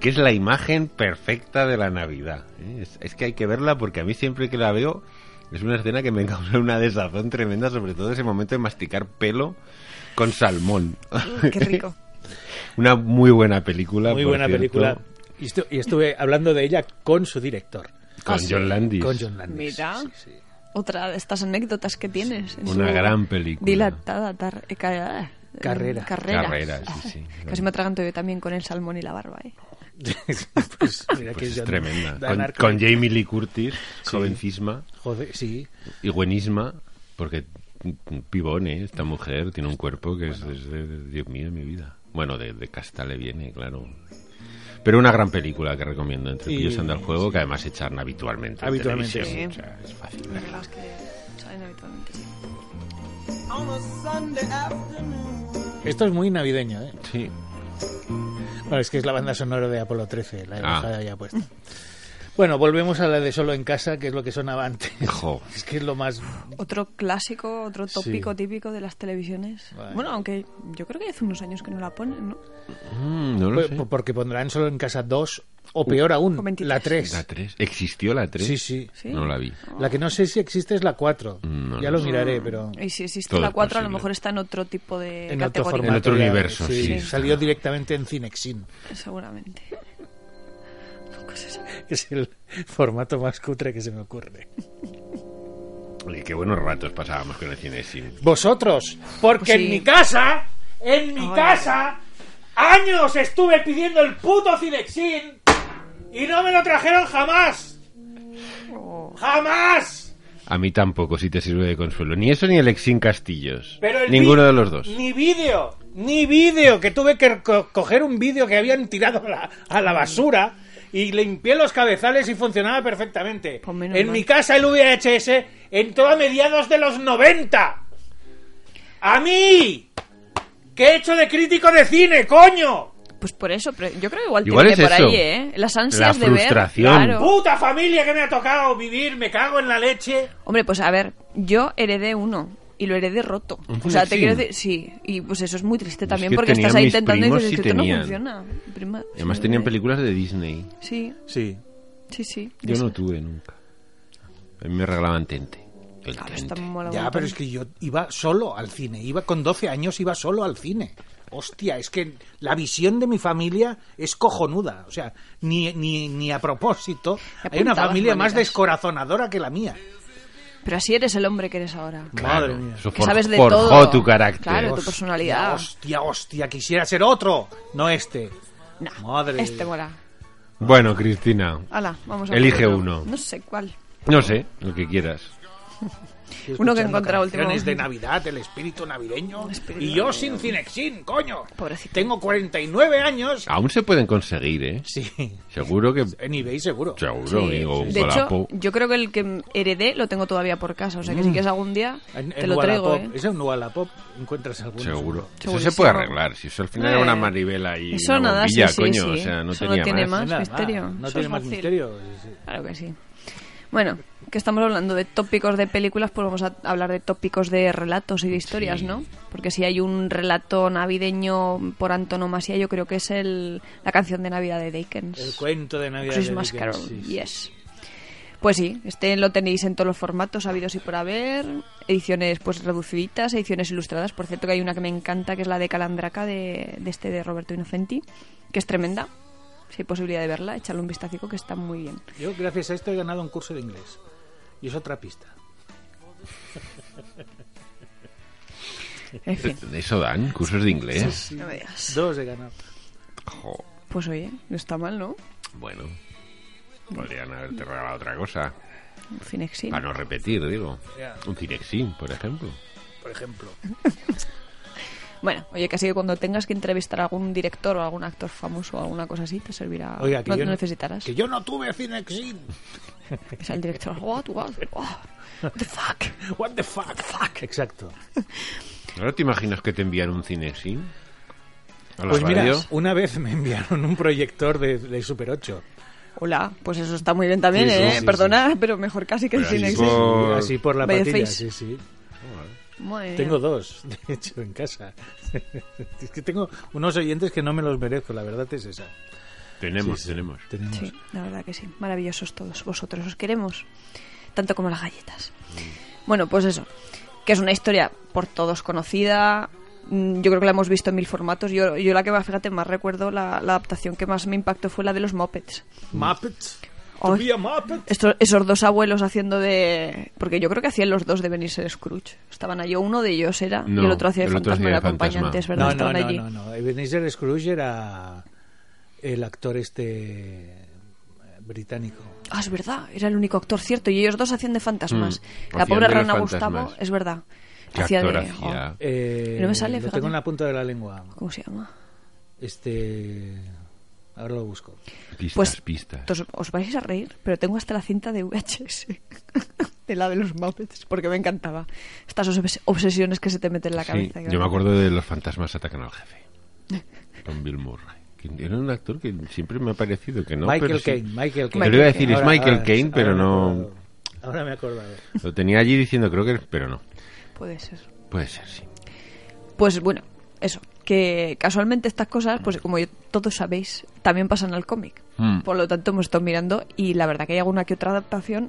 que es la imagen perfecta de la Navidad. ¿eh? Es, es que hay que verla porque a mí siempre que la veo es una escena que me causa una desazón tremenda, sobre todo ese momento de masticar pelo con salmón. Qué rico. una muy buena película. Muy por buena cierto, película. Y estuve hablando de ella con su director. Con Ah. John Landis. Con John Landis. Mira. Sí, sí. Otra de estas anécdotas que tienes. en Una gran película. Dilatada tar- eh, ca- eh, Carrera. Carrera. Carrera, sí, sí. Casi me atraganto yo también con el salmón y la barba, ¿eh? pues mira que Pues es John- tremenda. Con, con Jamie Lee Curtis, Sí. jovencisma Joder, sí. y buenísima, porque mm, pibone, esta mujer tiene un cuerpo que es, es de, Dios mío, de mi vida. Bueno, de, de casta le viene, claro. Pero una gran película que recomiendo, Entre Y- pillos anda el juego, que además echan habitualmente. en Habitualmente, sí. O sea, es fácil las que salen habitualmente, sí. Esto es muy navideño, ¿eh? Sí. Bueno, es que es la banda sonora de Apolo 13, la he Ah. dejado ya puesta. Bueno, volvemos a la de Solo en Casa, que es lo que sonaba antes. Jo. Es que es lo más... Otro clásico, otro tópico Sí. típico de las televisiones. Vale. Bueno, aunque yo creo que hace unos años que no la ponen, ¿no? Mm, no lo Pues, sé. Porque pondrán Solo en Casa 2, o peor aún, o 23. la 3. La 3. ¿Existió la 3? Sí, sí. Sí. No la vi. La que no sé si existe es la 4. No, ya no lo sé. miraré, pero... Y si existe Todo la es 4, a lo mejor está en otro tipo de En otro categoría. En otro universo, sí. Salió directamente en Cinexin, Seguramente. Que es el formato más cutre que se me ocurre. Oye, qué buenos ratos pasábamos con el cine sin. Vosotros, porque Pues sí. en mi casa, en mi Ay. casa, años estuve pidiendo el puto Cinexin y no me lo trajeron jamás. Oh. ¡Jamás! A mí tampoco, si te sirve de consuelo. Ni eso ni el Exin Castillos. Pero el Ninguno de los dos. Ni vídeo, ni vídeo, que tuve que co- coger un vídeo que habían tirado a la, a la basura y limpié los cabezales y funcionaba perfectamente. Pues en mal. mi casa el VHS entró a mediados de los 90. ¡A mí! ¿Qué he hecho de crítico de cine, coño? Pues por eso, pero yo creo que igual, Igual te es por eso. ahí, ¿eh? Las ansias La de ver. frustración. Claro. ¡Puta familia que me ha tocado vivir! ¡Me cago en la leche! Hombre, pues a ver, yo heredé uno y lo heredé roto. ¿Un O sea, te quiero decir, sí, y pues eso es muy triste también que porque estás ahí intentando y dices sí que esto no funciona. Prima- Además sí, tenían películas de Disney. Sí, Sí. sí, sí. Yo no tuve nunca. A mí me regalaban Tente. El Ah, Tente. está mola Ya, pero es que yo iba solo al cine. Iba con 12 años, iba solo al cine. Hostia, es que la visión de mi familia es cojonuda. O sea, ni, ni, ni a propósito. Hay una familia más descorazonadora que la mía. Pero así eres el hombre que eres ahora. Madre mía. Eso Que for- sabes de forjó todo. tu carácter. Claro, tu Hostia, personalidad. Hostia, hostia, quisiera ser otro, no este. No, Madre. este mola. Bueno, Cristina. Hala, vamos a Elige uno. No sé cuál. No sé, lo que quieras. Uno que he encontrado último- de Navidad, el espíritu navideño. Espíritu y yo navideño. sin Cinexin, coño. Pobrecito. Tengo 49 años. Aún se pueden conseguir, ¿eh? Sí, Seguro que... en eBay seguro. Seguro, Sí. digo, De hecho, yo creo que el que heredé lo tengo todavía por casa. O sea que si quieres algún día, En, te en lo traigo, Wallapop. ¿eh? Eso en Wallapop encuentras alguno. Seguro. Eso se Segurísimo. puede arreglar. Si eso al final era Eh, una maribela y eso una nada, bombilla, sí, sí, coño. sí. O sea, no Eso no tenía tiene más. misterio. No Eso tiene es más fácil. misterio. sí. Claro que sí. Bueno, que estamos hablando de tópicos de películas, pues vamos a hablar de tópicos de relatos y de historias, Sí. ¿no? Porque si hay un relato navideño por antonomasia, yo creo que es el, la canción de Navidad de Dickens. El cuento de Navidad. de Dickens, Carol, sí, sí. yes. Pues sí, este lo tenéis en todos los formatos habidos y por haber, ediciones pues reduciditas, ediciones ilustradas, por cierto que hay una que me encanta que es la de Calandraca de, de este de Roberto Innocenti, que es tremenda. Si hay posibilidad de verla, echarle un vistacico que está muy bien. Yo, gracias a esto, he ganado un curso de inglés. Y es otra pista. En fin, ¿Eso dan? ¿Cursos de inglés? no me digas. Dos he ganado. Jo, Pues oye, no está mal, ¿no? bueno, podrían haberte regalado otra cosa. Un Finexin. Para no repetir, digo. Ya. Un Cinexin, por ejemplo. Por ejemplo. Bueno, oye, casi que cuando tengas que entrevistar a algún director o algún actor famoso o alguna cosa así, te servirá. Oiga, que no yo no necesitarás. Que yo no tuve Cinexin. Es el director. What, what, what, what the fuck? What the fuck? Fuck. Exacto. ¿Ahora te imaginas que te envían un Cinexin? ¿A la Pues mira, una vez me enviaron un proyector de, de Super 8. Hola, pues eso está muy bien también, Sí, sí, ¿eh? sí, Perdona, pero mejor casi que el Pero así por- Así por la patilla, sí, sí. Tengo dos, de hecho, en casa. es que tengo unos oyentes que no me los merezco, la verdad es esa. Tenemos, Sí, sí, tenemos. tenemos. Sí, la verdad que sí. Maravillosos todos vosotros. Os queremos. Tanto como las galletas. Bueno, pues eso. Que es una historia por todos conocida. Mm, Yo creo que la hemos visto en mil formatos. Yo, yo la que va, fíjate, más recuerdo, la, la adaptación que más me impactó fue la de los Muppets. Muppets. To Ay. be a Muppet. Estos, esos dos abuelos haciendo de... Porque yo creo que hacían los dos de venirse Scrooge. Estaban allí, uno de ellos era, y el otro hacía de el otro fantasma, era acompañante, es verdad, No, no, estaban no, allí. no, no. Ebenezer Scrooge era el actor este eh, británico. Ah, es verdad, era el único actor, cierto, y ellos dos hacían de fantasmas. Mm, La pobre rana. Gustavo, es verdad. ¿Qué hacía actor de... hacía? oh, Eh, No me sale, lo fíjate. tengo en la punta de la lengua. ¿Cómo se llama? Este. Ahora lo busco. Pistas, Pues pistas. os, os vais a reír, pero tengo hasta la cinta de VHS de la de los Muppets, porque me encantaba. Estas obses- obsesiones que se te meten en la Sí, cabeza. yo me acuerdo de Los fantasmas atacan al jefe. Con Bill Murray. que Era un actor que siempre me ha parecido que no. Michael pero sí. Caine. Michael Caine. Te lo iba a decir, es Ahora- Michael ahora- Caine, pero no. Ahora me he acordado. Lo tenía allí diciendo, creo que. Pero no. Puede ser. Puede ser, sí. Pues bueno, eso. Que casualmente estas cosas, pues como yo- todos sabéis, también pasan al cómic. Mm. Por lo tanto, hemos estado mirando y la verdad que hay alguna que otra adaptación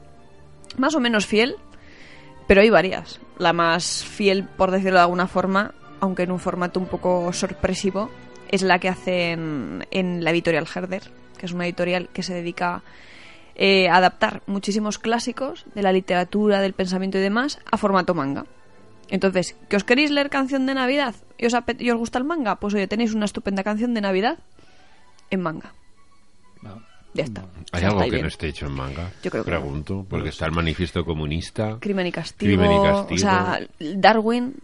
más o menos fiel, pero hay varias. La más fiel, por decirlo de alguna forma, aunque en un formato un poco sorpresivo, es la que hacen en la editorial Herder, que es una editorial que se dedica eh, a adaptar muchísimos clásicos de la literatura, del pensamiento y demás a formato manga. Entonces, ¿que os queréis leer canción de Navidad y os, y os gusta el manga? Pues oye, tenéis una estupenda canción de Navidad en manga. No. Ya está. ¿Hay Ya algo está que bien. no esté hecho en manga? Yo creo que no. Pregunto, porque está el manifiesto comunista. Crimen y castigo. Crimen y castigo. O sea, Darwin.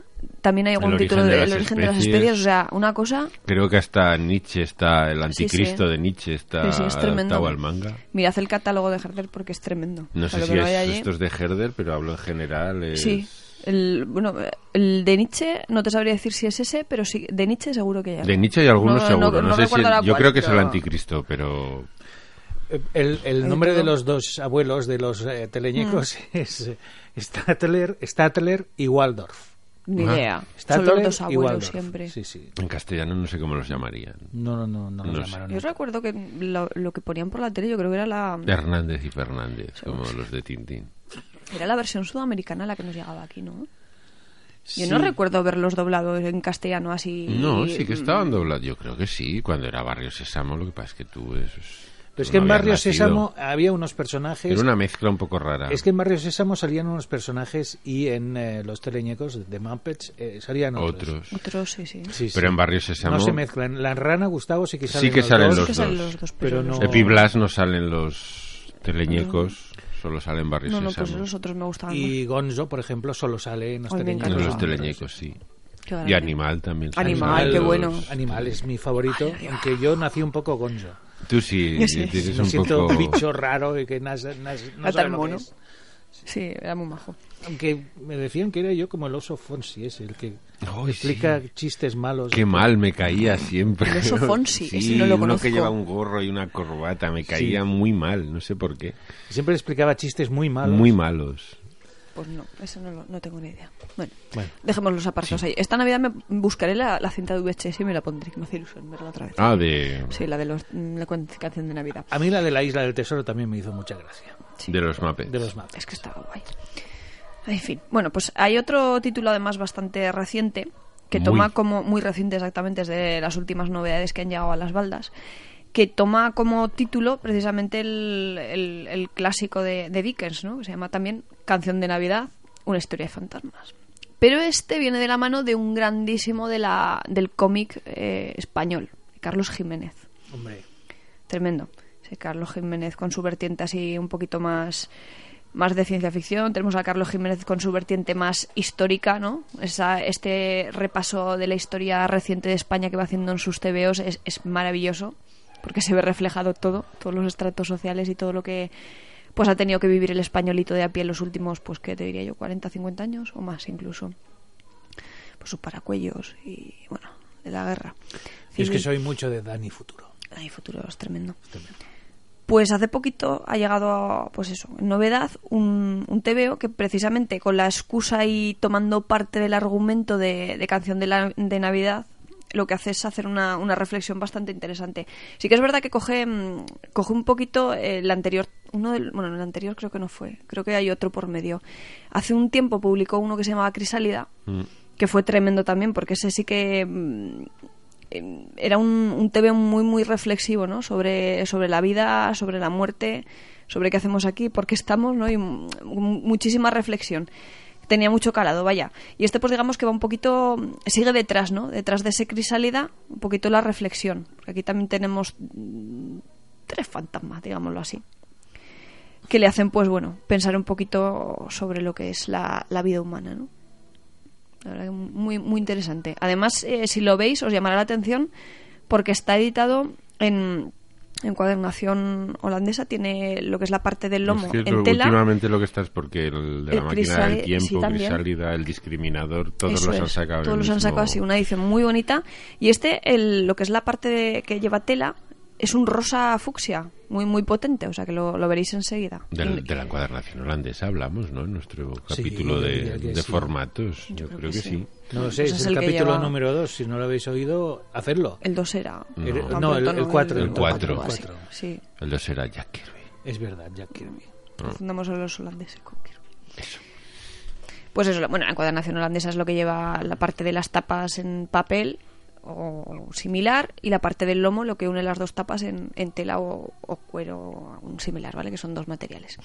También hay algún El título de de El origen de las especies. O sea, una cosa. Creo que hasta Nietzsche está, el Sí, anticristo sí. de Nietzsche está Sí, sí, es tremendo. adaptado al manga. Mirad el catálogo de Herder porque es tremendo. No O sea, sé si es hay allí- estos de Herder, pero hablo en general. es- Sí. El, bueno, el de Nietzsche, no te sabría decir si es ese, pero sí, de Nietzsche seguro que hay algo. De Nietzsche hay algunos No, seguro. no- No, no sé si el- yo creo que es el anticristo, pero El, el Hay nombre de los dos abuelos de los eh, teleñecos Mm. es eh, Statler, Statler y Waldorf. Ni idea. Son Statler los dos abuelos siempre. Sí, sí. en castellano no sé cómo los llamarían. No, no, no, no, No sé. llamaron Yo recuerdo que lo, lo que ponían por la tele, yo creo que era la, Hernández y Fernández, como los de Tintín. Era la versión sudamericana la que nos llegaba aquí, ¿no? Yo Sí. no recuerdo verlos doblados en castellano así. No, sí que estaban doblados. Yo creo que sí, cuando era Barrio Sésamo. Lo que pasa es que tú. Eso es- Pero es que no en Barrio nacido. Sésamo había unos personajes. Era una mezcla un poco rara. Es que en Barrio Sésamo salían unos personajes y en eh, los teleñecos de Muppets eh, salían otros. Otros. Otros, sí, sí. Sí, sí. Pero en Barrio Sésamo. No se mezclan. La rana Gustavo sí que salen que los salen dos, Sí los que salen dos. los dos, Pero no- dos- Epi Blas no salen los teleñecos, solo salen Barrio No, no, pues Sésamo. los otros me gustaban Y Gonzo, por ejemplo, solo sale en los Ay, teleñecos. En los teleñecos, sí. Y. Animal también. sale. Animal, qué bueno. Animal es mi favorito, aunque yo nací un poco Gonzo. Tú sí, sí. tienes Me un siento poco... un bicho raro y que nas- nas- no Era sabe tan lo que mono. es. Sí, era muy majo. Aunque me decían que era yo como el oso Fonsi, es el que Ay, explica sí. chistes malos. Qué mal me caía siempre. El oso Fonsi, sí, ese no lo uno conozco. que lleva un gorro y una corbata, me caía muy mal, no sé por qué. Siempre explicaba chistes muy malos. Muy malos. Pues no, eso no, lo- no tengo ni idea. Bueno, Bueno. dejemos los apartados ahí. Esta Navidad me buscaré la, la cinta de VHS y me la pondré, que me hace ilusión verla otra vez. Ah, de, Sí, la de los, mm, la canción de Navidad. A mí la de la isla del tesoro también me hizo mucha gracia. Sí. de los Muppets. De los Muppets. Es que estaba guay. En fin, bueno, pues hay otro título además bastante reciente, que Muy. toma como, muy reciente exactamente, es de las últimas novedades que han llegado a las baldas, que toma como título precisamente el, el- el clásico de, de Dickens, ¿no? Que se llama también Canción de Navidad, una historia de fantasmas. Pero este viene de la mano de un grandísimo de la, del cómic eh, español, Carlos Jiménez. Hombre, Tremendo. Sí, Carlos Jiménez con su vertiente así un poquito más más de ciencia ficción. Tenemos a Carlos Jiménez con su vertiente más histórica, ¿no? Esa, este repaso de la historia reciente de España que va haciendo en sus TVOs es, es maravilloso, porque se ve reflejado todo, todos los estratos sociales y todo lo que pues ha tenido que vivir el españolito de a pie en los últimos, pues, ¿qué te diría yo? 40, 50 años o más incluso. Pues sus paracuellos y, bueno, de la guerra. y es que soy mucho de Dani Futuro. Ay, futuro es tremendo. Pues hace poquito ha llegado, pues eso, en novedad, un, un TVO que precisamente con la excusa y tomando parte del argumento de, de Canción de, la- de Navidad, lo que hace es hacer una, una reflexión bastante interesante. Sí que es verdad que coge, mm, coge un poquito eh, el anterior, uno del, bueno, el anterior creo que no fue, creo que hay otro por medio. Hace un tiempo publicó uno que se llamaba Crisálida, Mm. que fue tremendo también, porque ese sí que mm, eh, era un, un TV muy muy reflexivo ¿no? sobre, sobre la vida, sobre la muerte, sobre qué hacemos aquí, por qué estamos, ¿no? y muchísima reflexión. Tenía mucho calado, vaya. Y este, pues digamos que va un poquito, sigue detrás, ¿no? Detrás de ese crisálida, un poquito la reflexión. Porque aquí también tenemos mm, tres fantasmas, digámoslo así que le hacen, pues bueno, pensar un poquito sobre lo que es la, la vida humana, ¿no? La verdad que muy, muy interesante. Además, eh, si lo veis, os llamará la atención porque está editado en encuadernación holandesa, tiene lo que es la parte del lomo Es que en lo- tela. últimamente lo que está es porque el de la El máquina crisali- del tiempo, sí. Crisálida, el discriminador, todos Eso los han es, sacado. en Todos los han mismo- sacado así, una edición muy bonita. Y este, el, lo que es la parte de- que lleva tela, es un rosa fucsia, muy muy potente, o sea que lo, lo veréis enseguida. Del- Y- de la encuadernación holandesa hablamos, ¿no? En nuestro Sí, capítulo yo de, de sí. formatos. Yo, creo creo que que sí. No lo sé, Pues es, es el, capítulo lleva- número 2. Si no lo habéis oído, hacedlo. El 2 era. No. El- Tan no, el, pronto el 4. El cuatro. así, cuatro. Sí, El dos era Jack Kirby. Es verdad, Jack Kirby. confundamos a los holandeses con Kirby. Pues eso, bueno, la encuadernación holandesa es lo que lleva la parte de las tapas en papel o similar y la parte del lomo lo que une las dos tapas en, en tela o, o cuero un similar, ¿vale? Que son dos materiales.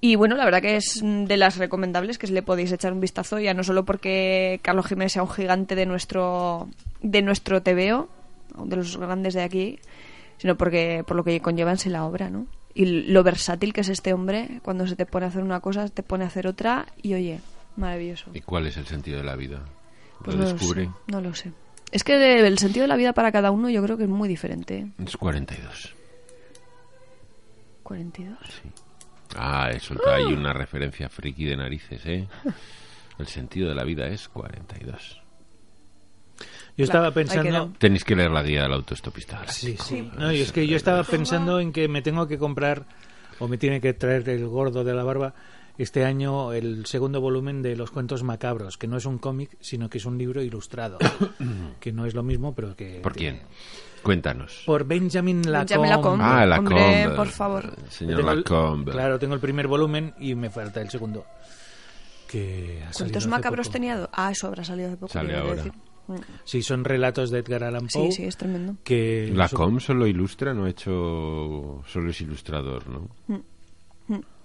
Y bueno, la verdad que es de las recomendables que le podéis echar un vistazo, ya no solo porque Carlos Jiménez sea un gigante de nuestro de nuestro TVO, de los grandes de aquí, sino porque por lo que conlleva en sí la obra, ¿no? Y lo versátil que es este hombre, cuando se te pone a hacer una cosa, te pone a hacer otra y oye, maravilloso. ¿Y cuál es el sentido de la vida? Pues ¿Lo no descubre? Lo sé, no lo sé. Es que el sentido de la vida para cada uno yo creo que es muy diferente. ¿eh? Es 42. 42. Ah, he soltado ahí una referencia friki de narices, ¿eh? El sentido de la vida es 42. Yo estaba pensando... Tenéis que leer la guía del autoestopista. Sí, sí. No, y es que yo estaba pensando en que me tengo que comprar, o me tiene que traer el gordo de la barba, este año el segundo volumen de Los Cuentos Macabros, que no es un cómic, sino que es un libro ilustrado. que no es lo mismo, pero que... ¿Por quién? Cuéntanos. Por Benjamin Lacombe. Benjamin Lacombe. Ah, la Hombre, por favor. Señor Tengo el- Lacombe. Claro, tengo el primer volumen y me falta el segundo. Que ¿Cuántos macabros poco. tenía? Ah, eso habrá salido hace poco. Sale ahora. decir. Mm. Sí, son relatos de Edgar Allan Poe. Sí, sí, es tremendo. Que Lacombe solo ilustra, no ha hecho... Solo es ilustrador, ¿no? Mm.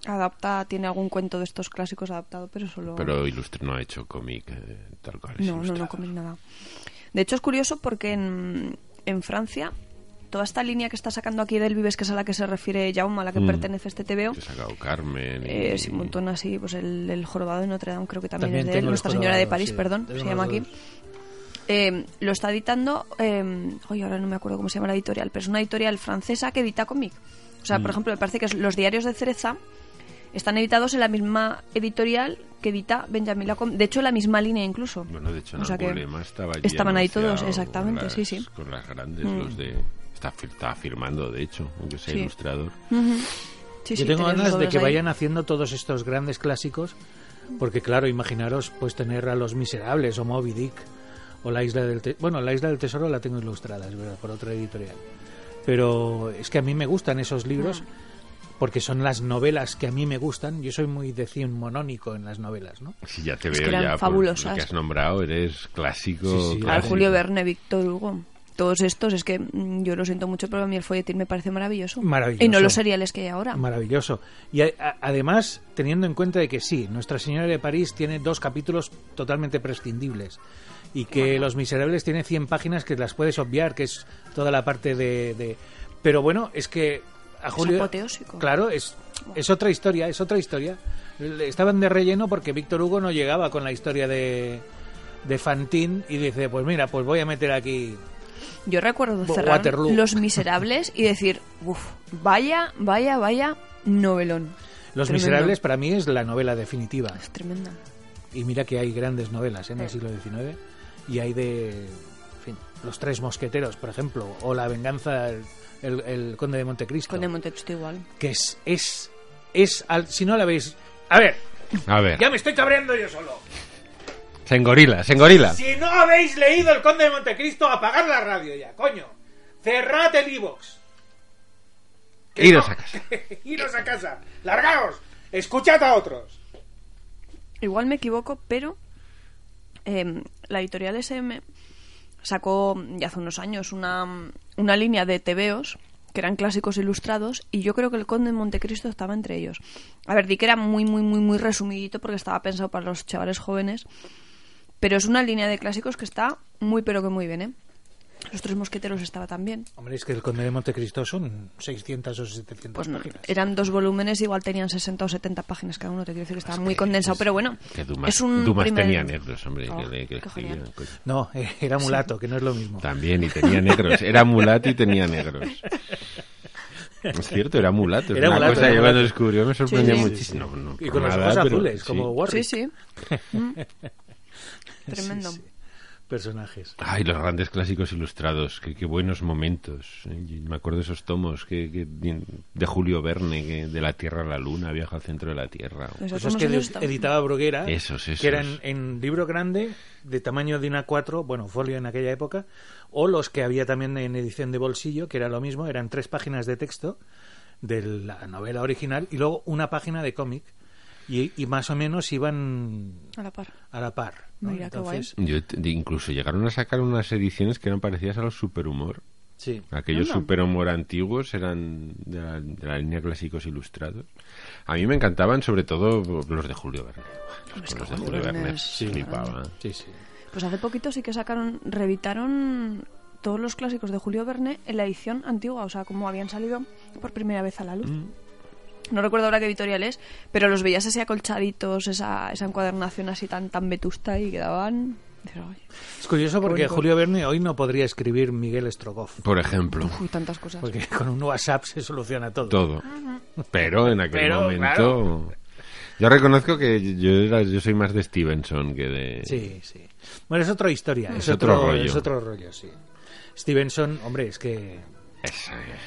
Adapta, tiene algún cuento de estos clásicos adaptado, pero solo... Pero ilustra, no ha hecho cómic eh, tal cual. es No, no, no comen nada. De hecho, es curioso porque en, en Francia, toda esta línea que está sacando aquí del Vives, que es a la que se refiere Jaume, a la que Mm. pertenece este TVO, Que ha sacado Carmen y... eh, sí, un montón así, pues el, el jorobado de Notre Dame creo que también, También es de él, Nuestra Señora de París, sí, perdón, se llama aquí. Eh, lo está editando, eh, oye, ahora no me acuerdo cómo se llama la editorial, pero es una editorial francesa que edita cómic. O sea, por Mm. ejemplo, me parece que los diarios de Cereza están editados en la misma editorial que edita Benjamin Lacombe. De hecho, en la misma línea incluso. Bueno, de hecho, en O sea que estaba estaban ahí todos, exactamente, con sí, sí. Con las grandes, Mm. los de... Está, firmando, de hecho, aunque sea Sí. ilustrador. Sí, Yo sí, tengo ganas de que ahí. vayan haciendo todos estos grandes clásicos, porque claro, imaginaros pues tener a Los Miserables o Moby Dick o La Isla del Tesoro. Bueno, La Isla del Tesoro la tengo ilustrada, es verdad, por otra editorial. Pero es que a mí me gustan esos libros porque son las novelas que a mí me gustan. Yo soy muy decimonónico en las novelas, ¿no? Si ya te Es veo que eran ya por fabulosas. lo que has nombrado, eres clásico. Sí, sí. Al clásico. Julio Verne, Víctor Hugo. todos estos, es que mm, yo lo siento mucho, pero a mí el folletín me parece maravilloso. Maravilloso. Y no los seriales que hay ahora. Maravilloso. Y a- a- además, teniendo en cuenta de que sí, Nuestra Señora de París tiene dos capítulos totalmente prescindibles. Y que Los Miserables tiene 100 páginas que las puedes obviar, que es toda la parte de... de- Pero bueno, es que a Julio... Claro, es, es otra historia, es otra historia. Estaban de relleno porque Víctor Hugo no llegaba con la historia de, de Fantín y dice, pues mira, pues voy a meter aquí... Yo recuerdo cerrar Waterloo. Los Miserables y decir, uff, vaya, vaya, vaya novelón. Los Tremendo. Miserables para mí es la novela definitiva. Es tremenda. Y mira que hay grandes novelas ¿eh? en el siglo XIX y hay de Los Tres Mosqueteros, por ejemplo, o La Venganza, el, el- el Conde de Montecristo, Con el Montecristo igual. que es, es, es al- si no la veis... A ver, A ver, ya me estoy cabreando yo solo. se engorila, se engorila. Si no habéis leído El Conde de Montecristo, apagad la radio ya, coño. Cerrad el iVox. Que Iros no. a casa. Iros a casa. Largaos. Escuchad a otros. Igual me equivoco, pero eh, la editorial SM sacó ya hace unos años una, una línea de tebeos que eran clásicos ilustrados y yo creo que el Conde de Montecristo estaba entre ellos. A ver, di que era muy, muy, muy, muy resumidito porque estaba pensado para los chavales jóvenes, pero es una línea de clásicos que está muy, pero que muy bien, ¿eh? Los Tres Mosqueteros estaba también. Hombre, es que El Conde de Montecristo son 600 o 700 Pues no, páginas. eran dos volúmenes, igual tenían 60 o 70 páginas cada uno, te quiero decir que estaba muy condensado, pero bueno, Que Dumas, es un Dumas primer- tenía negros, hombre. Oh, que le- que coño. No, eh, era mulato, que no es lo mismo. También, y tenía negros. Era mulato y tenía negros. Es cierto, era mulato. Era una mulato, cosa que cuando descubrió me sorprendió Sí, sí. muchísimo. No, no Y con los ojos pero azules, sí. como Warwick. Sí, sí. Mm. Tremendo. Personajes. Ay, los grandes clásicos ilustrados, qué, qué buenos momentos. ¿eh? Me acuerdo de esos tomos que, que- de Julio Verne, que de la Tierra a la Luna, viaja al centro de la Tierra. Esos Esos tomos que editaba Bruguera, Esos, esos. que eran en libro grande, de tamaño de una A4, bueno, folio en aquella época, o los que había también en edición de bolsillo, que era lo mismo, eran tres páginas de texto de la novela original y luego una página de cómic. Y, y más o menos iban A la par. a la par. ¿No? Mira, qué guay. Entonces, Yo te- incluso llegaron a sacar unas ediciones que eran parecidas a los Superhumor. sí. Aquellos. Superhumor antiguos eran de la, de la línea clásicos ilustrados. A mí me encantaban sobre todo los de Julio Verne. Los, de Julio Verne Verne es- Sí. flipaba. Sí, sí. Pues hace poquito sí que sacaron, reeditaron todos los clásicos de Julio Verne en la edición antigua, o sea, como habían salido por primera vez a la luz. Mm. No recuerdo ahora qué editorial es, pero los veías así acolchaditos, esa, esa encuadernación así tan, tan vetusta y quedaban... dices, "Ay, Es curioso porque bonito. Julio Verne hoy no podría escribir Miguel Strogoff. Por ejemplo, uy, tantas cosas. Porque con un WhatsApp se soluciona todo. todo. Pero en aquel Pero, momento... claro. Yo reconozco que yo, era- yo soy más de Stevenson que de... Sí, sí. Bueno, es otra historia, es, Es otro otro, rollo. es otro rollo, sí. Stevenson, hombre, es que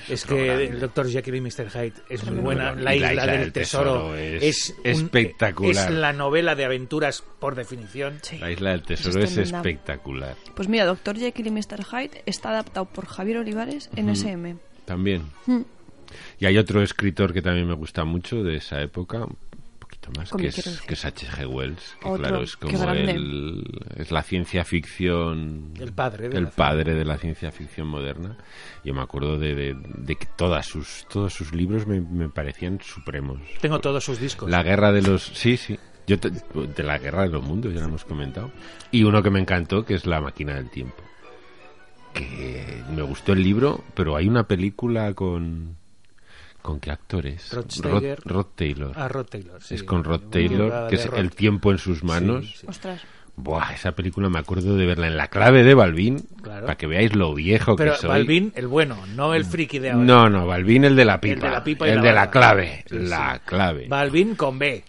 Es, que grande. el Dr. Jekyll y Mr. Hyde es muy buena. bueno. La Y isla, del tesoro, es un- espectacular. Es la novela de aventuras por definición. Sí. La isla del tesoro es espectacular. Pues mira, Doctor Jekyll y Mr. Hyde está adaptado por Javier Olivares en SM. También. Mm. Y hay otro escritor que también me gusta mucho de esa época, un poquito más, ¿Cómo que es, que es H.G. Wells. Que Otro, claro, es como el, es la ciencia ficción. El padre de el la padre de la ciencia ficción moderna. Yo me acuerdo de, de- de que todas sus, todos sus libros me, me parecían supremos. Tengo todos sus discos. La guerra de los. Sí, sí. Yo te- de la guerra de los mundos, ya lo hemos comentado. Y uno que me encantó, que es La máquina del tiempo. Que me gustó el libro, pero hay una película con. ¿Con qué actores? Rod Rod, Steiger. Rod Taylor. Ah, Rod Taylor. sí. es con Rod Taylor, que es Rod. El tiempo en sus manos. Sí, sí. Ostras. Buah, esa película me acuerdo de verla en la clave de Balvin, Claro. para que veáis lo viejo Pero que soy. Balvin, el bueno, no el friki de ahora. No, no, Balvin el de la pipa. El de la pipa y el la de la clave. Sí, la sí. clave. Balvin con B.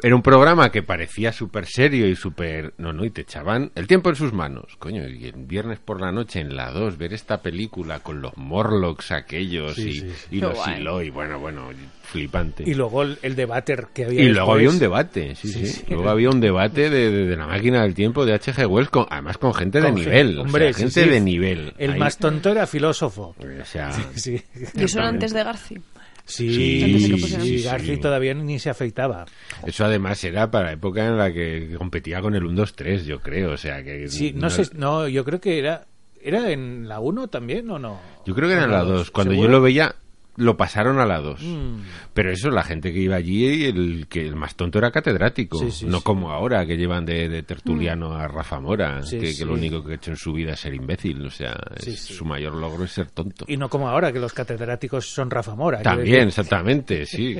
Era un programa que parecía súper serio y súper... No, no, y te echaban el tiempo en sus manos. Coño, y el viernes por la noche en la 2 ver esta película con los Morlocks aquellos Sí, y, sí, sí. y los guay. Eloy. Bueno, bueno, flipante. Y luego el, el debate que había. Y luego había un debate, sí, Sí, sí. sí. Luego había un debate de, de- de la máquina del tiempo de H.G. Wells, con, además con gente de gente- nivel. o hombre, sea, sí, gente sí. de nivel. El Ahí- más tonto era filósofo. O sea, Sí, Y eso era antes de Garci. Sí, Sí, sí, sí. todavía ni se afeitaba. Eso además era para la época en la que competía con el 1-2-3, yo creo. O sea, que... Sí, no, sé, no, yo creo que era ¿Era en la 1 también o no? Yo creo que era en la 2. Cuando yo ¿Seguro? lo veía, lo pasaron a la 2. Mm. Pero eso, la gente que iba allí, el que el más tonto era catedrático. Sí, sí, no sí. como ahora, que llevan de, de tertuliano a Rafa Mora, que, lo único que ha hecho en su vida es ser imbécil. O sea, es- su mayor logro es ser tonto. Y no como ahora, que los catedráticos son Rafa Mora. También, exactamente, sí.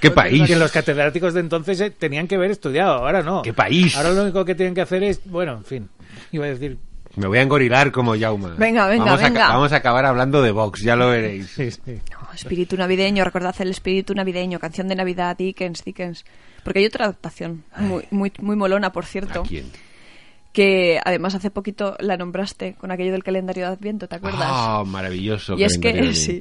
¿Qué país? Que los catedráticos de entonces eh, tenían que haber estudiado, ahora no. ¿Qué país? Ahora lo único que tienen que hacer es, bueno, en fin, iba a decir, Me voy a engorilar como Jauma. Venga, venga, vamos A, venga. vamos a acabar hablando de Vox, ya lo veréis. sí, sí. No, espíritu navideño, recordad el espíritu navideño, canción de Navidad, Dickens, Dickens. Porque hay otra adaptación, muy, muy, muy molona, por cierto, ¿A quién? que además hace poquito la nombraste con aquello del calendario de Adviento, ¿te acuerdas? Ah, maravilloso. y es que sí.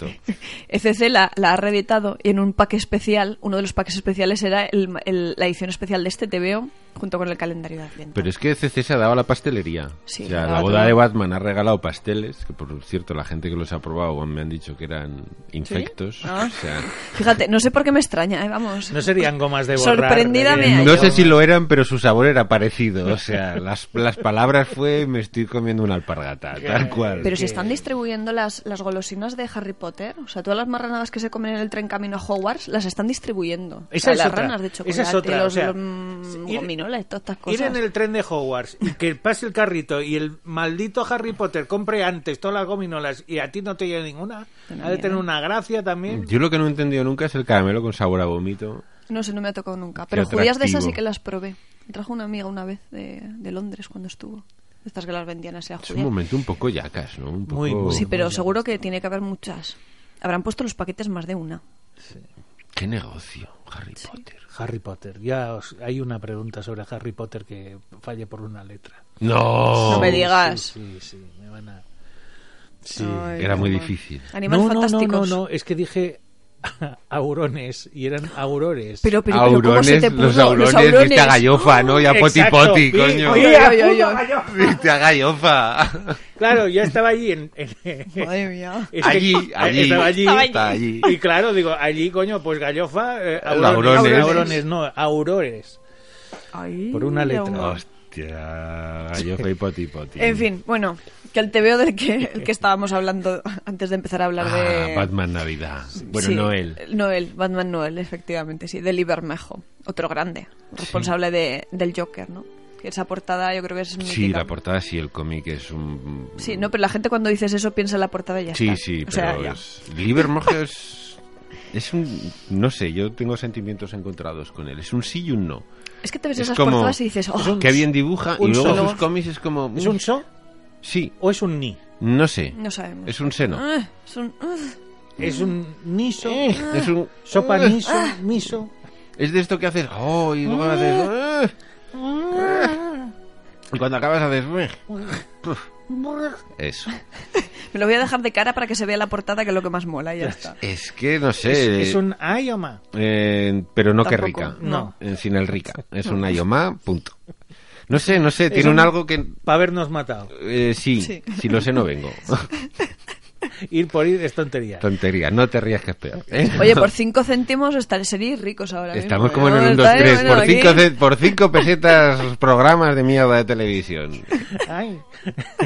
ECC la, la ha reeditado y en un pack especial, uno de los packs especiales era el- el- la edición especial de este TVO junto con el calendario de Adviento. Pero es que CC se ha dado a la pastelería. Sí, o sea, la boda todo. de Batman ha regalado pasteles, que por cierto la gente que los ha probado me han dicho que eran infectos. Ah. O sea, Fíjate, no sé por qué me extraña, ¿eh? vamos. No serían gomas de borrar. Sorprendida de- me hallo. no sé si lo eran, pero su sabor era parecido. O sea, las, las palabras fue me estoy comiendo una alpargata, tal cual. Pero si que- están distribuyendo las, las golosinas de Harry Potter, o sea, todas las marranadas que se comen en el tren camino a Hogwarts, las están distribuyendo. Esa O sea, es las otra. ranas de Esa chocolate, es otra, los, o sea, los, ir- todas estas Ir en el tren de Hogwarts y que pase el carrito y el maldito Harry Potter compre antes todas las gominolas y a ti no te llega ninguna, Una ha de tener una gracia también. Yo lo que no he entendido nunca es el caramelo con sabor a vómito. No sé, no me ha tocado nunca. Pero judías de esas sí que las probé. Me trajo una amiga una vez de, de Londres cuando estuvo. Estas que las vendían así a Es un momento un poco yacas, ¿no? Un poco... Muy, muy. Sí, pero seguro que tiene que haber muchas. Habrán puesto los paquetes más de una. Qué negocio, Harry Potter. Harry Potter. Ya os- hay una pregunta sobre Harry Potter que falle por una letra. No. No me digas. Sí, sí, sí, me van a... Sí. Ay, Era muy difícil. Animales no, no, no, no, no, es que dije aurones y eran aurores. Pero, pero, pero, ¿cómo se aurones, te pudo? los aurones, viste a gallofa, ¿no? Y a poti Exacto. poti, Sí, coño. oye, Oye. Viste a gallofa. Claro, yo estaba allí en... en- Madre mía. Allí, allí. Estaba allí. Estaba allí. Está allí. Y claro, digo, allí, coño, pues gallofa, eh, aurones, aurones, no, aurores. Ay, Por una letra. Hostia, gallofa y poti poti. En fin, bueno, que el TVO del que, el que estábamos hablando antes de empezar a hablar Ah, de... Batman Navidad. Bueno, Sí, Noel. Noel, Batman Noel, efectivamente, sí, de Bermejo, otro grande, responsable de, del Joker, ¿no? Esa portada yo creo que es Sí, mítica. la portada sí, el cómic es un... Sí, no, pero la gente cuando dices eso piensa en la portada y ya Sí, está. sí, O sea, pero ya. es... Es... Es un... No sé, yo tengo sentimientos encontrados con él. Es un sí y un no. Es que te ves es esas como- portadas y dices, oh, Qué bien dibuja y luego sus cómics es como... ¿Es un so Sí, o es un ni? no sé. no sabemos. Es un seno. Ah, es un... ah. ¿Es un niso? Es un... ¿Sopa niso? ¿Miso? Es de esto que haces... Oh, y luego haces... "Ah". Y cuando acabas haces... "Puf". Eso. Me lo voy a dejar de cara para que se vea la portada, que es lo que más mola, y ya está. Es que no ¿Es, sé... es un ayoma? Eh, pero no que Tampoco, rica. no. Eh, sin el rica. Es un ayoma, punto. No sé, no sé, tiene un- un algo que... Para habernos matado. eh, sí, Sí. si lo sé no vengo. Ir por ir es tontería. Tontería, no te rías que es peor. ¿eh? Oye, por 5 céntimos estar, seréis ricos ahora mismo, Estamos ¿eh? como en el No, 1, 2, estáis, 3. bueno, Por aquí. 5 por cinco pesetas programas de mierda de televisión. Ay.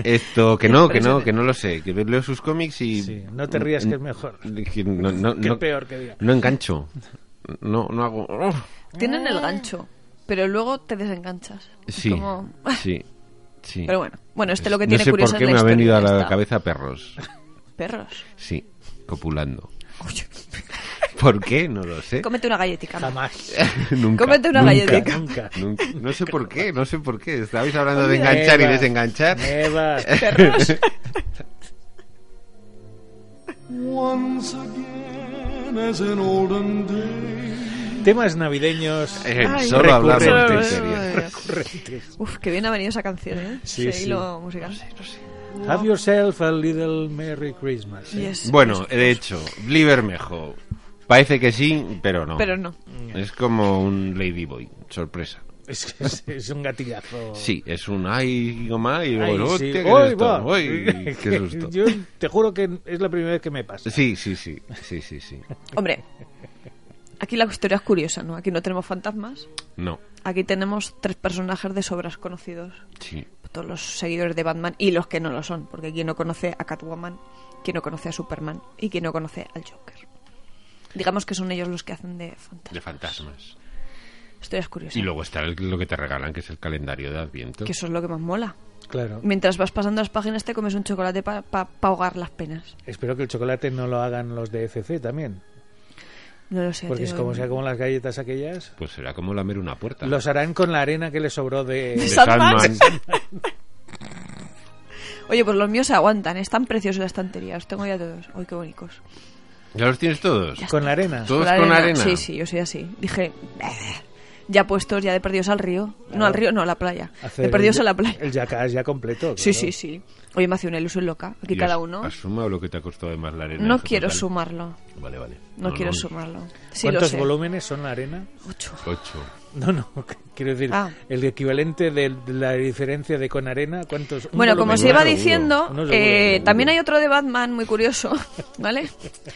Esto, que no, que no, que no lo sé. Que leo sus cómics y... Sí, no te rías que es mejor. que no, no, Qué no- peor que diga. no engancho. No, no hago... Tienen el gancho, pero luego te desenganchas. Es Sí, como- sí, sí. Pero bueno, bueno, este lo que no tiene sé curioso por qué es la me ha venido a la cabeza perros. Perros. Sí, copulando. ¿Por qué? No lo sé. Cómete una galletica. ¿no? Jamás. nunca. cómete una nunca, galletica. Nunca. nunca. No sé por qué, no sé por qué. Estabais hablando de Eva, enganchar y desenganchar. Eva. Perros. Once again, as in olden days. Temas navideños Eh, Ay, solo hablamos de recurrentes. series. recurrentes. Uf, que bien ha venido esa canción, ¿eh? Sí, Ese sí. hilo musical. Have yourself a little Merry Christmas. ¿eh? Yes. Bueno, de hecho, Blivermejo. Parece que sí, pero no. Pero no. Es como un Ladyboy, sorpresa. Es, que es, es un gatillazo. Sí, es un ay, goma, y luego, sí. hostia, ¿qué. Uy, qué susto. Yo te juro que es la primera vez que me pasa. Sí, sí, sí, sí, sí, sí. Hombre, aquí la historia es curiosa, ¿no? Aquí no tenemos fantasmas. No, Aquí tenemos tres personajes de sobras conocidos. sí. todos los seguidores de Batman y los que no lo son, porque quien no conoce a Catwoman, quien no conoce a Superman y quien no conoce al Joker. Digamos que son ellos los que hacen de fantasmas. De fantasmas. Historias curiosas. Y luego está el- lo que te regalan, que es el calendario de Adviento. Que eso es lo que más mola. Claro. Mientras vas pasando las páginas te comes un chocolate para ahogar las penas. Espero que el chocolate no lo hagan los de FC también. No lo sé. Porque es como sea como las galletas aquellas. Pues será como lamer una puerta. Los harán con la arena que les sobró de... De Sandman. Sandman. Oye, pues los míos se aguantan. Están preciosos la estantería. Los tengo ya todos. Uy, qué bonitos. ¿Ya los tienes todos? con la arena. Todos la con arena. Sí, sí, yo soy así. Dije, "Eh, ya puestos, ya de perdidos al río. No, al río, no, a la playa. Hacer De perdidos el- a la playa. El jackass ya completo. Sí, claro. sí, sí. Oye, me hace una ilusión loca. Aquí ¿Y cada uno. ¿Has sumado lo que te ha costado más la arena? No quiero total? sumarlo. Vale, vale. No, quiero sumarlo. Sí, lo ¿Cuántos sé. volúmenes son la arena? Ocho. Ocho. No, no, quiero decir, Ah. el equivalente de, la diferencia de con arena, ¿cuántos? Un Bueno, como se iba diciendo, seguro, eh, seguro. también hay otro de Batman muy curioso, ¿vale?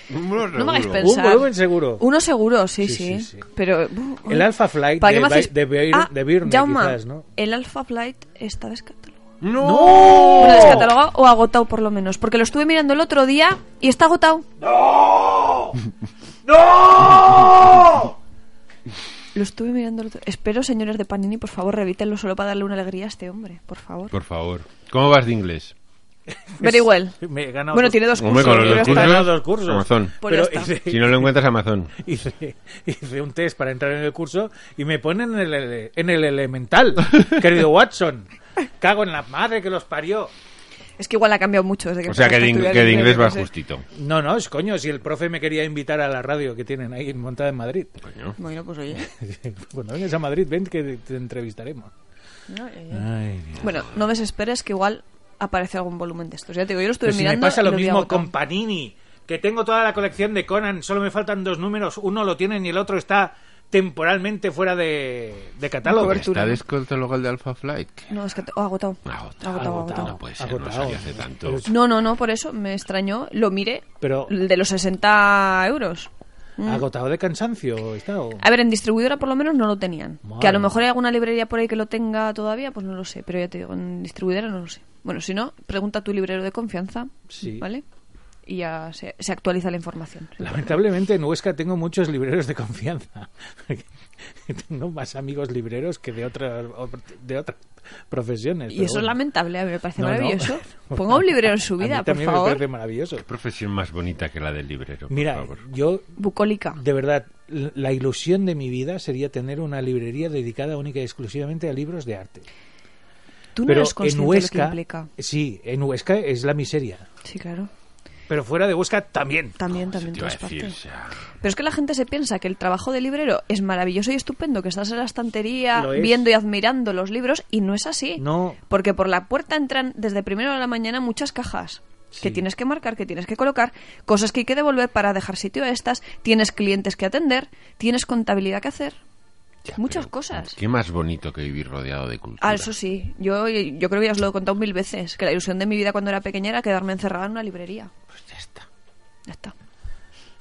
No No me hagáis Un pensar. volumen seguro. Uno seguro, sí, Sí, sí. sí, sí. Pero. uh, El Alpha Flight ¿para qué de, me hacéis- de, Beir- Ah, de quizás, ¿no? El Alpha Flight está descatalogado. ¡No! Bueno, descatalogado o agotado por lo menos. Porque lo estuve mirando el otro día y está agotado. Lo estuve mirando el otro Espero, señores de Panini, por favor, revítenlo solo para darle una alegría a este hombre, por favor. Por favor. ¿Cómo vas de inglés? Very well. Me he ganado Bueno, dos- tiene dos Hombre, cursos. con los dos cursos. dos cursos. Amazon. Pues Pero hice, Si no lo encuentras, Amazon. hice, hice un test para entrar en el curso y me ponen en el, en el elemental, querido Watson. Cago en la madre que los parió. Es que igual ha cambiado mucho desde que O sea, que de, ing- que de inglés vas justito. No, no, es coño, si el profe me quería invitar a la radio que tienen ahí montada en Madrid. Coño. Bueno, pues oye. Cuando vengas a Madrid, ven que te entrevistaremos. No. Ay. Bueno, no desesperes que igual aparece algún volumen de estos. Ya te digo, yo lo estuve Pues si me mirando. pasa lo vi mismo con Panini, que tengo toda la colección de Conan, solo me faltan dos números, uno lo tienen y el otro está temporalmente fuera de, de catálogo. Cobertura. ¿Está descatalogado el de Alpha Flight? No, es que. Oh, agotado. Agotado. Agotado, agotado. No puede ser, no salió hace tanto. No, no, no, por eso me extrañó. Lo miré. Pero El de los 60 euros. Mm. agotado de cansancio está o- A ver, en distribuidora por lo menos no lo tenían. Madre Que a lo mejor hay alguna librería por ahí que lo tenga todavía, pues no lo sé. Pero ya te digo, en distribuidora no lo sé. Bueno, si no, pregunta a tu librero de confianza. Sí. ¿Vale? Y ya se, se actualiza la información. Lamentablemente en Huesca tengo muchos libreros de confianza. tengo más amigos libreros que de otras de otras profesiones. Y eso es lamentable, a mí me parece No, no. maravilloso. Ponga un librero en su A mí vida, por también me favor. parece maravilloso. Profesión más bonita que la del librero. por Mira, favor. yo Bucólica. de verdad la ilusión de mi vida sería tener una librería dedicada única y exclusivamente a libros de arte. Tú no Pero eres en consciente de lo que Huesca, implica. sí, en Huesca es la miseria. Sí, claro. Pero fuera de Huesca también. También, también, todas partes. Pero es que la gente se piensa que el trabajo de librero es maravilloso y estupendo, que estás en la estantería es. viendo y admirando los libros, y no es así. No, Porque por la puerta entran desde primero de la mañana muchas cajas que tienes que marcar, que tienes que colocar, cosas que hay que devolver para dejar sitio a estas, tienes clientes que atender, tienes contabilidad que hacer, ya, muchas cosas. Qué más bonito que vivir rodeado de cultura. Ah, eso sí. Yo, yo creo que ya os lo he contado mil veces, que la ilusión de mi vida cuando era pequeña era quedarme encerrada en una librería. Pues ya está. Ya está.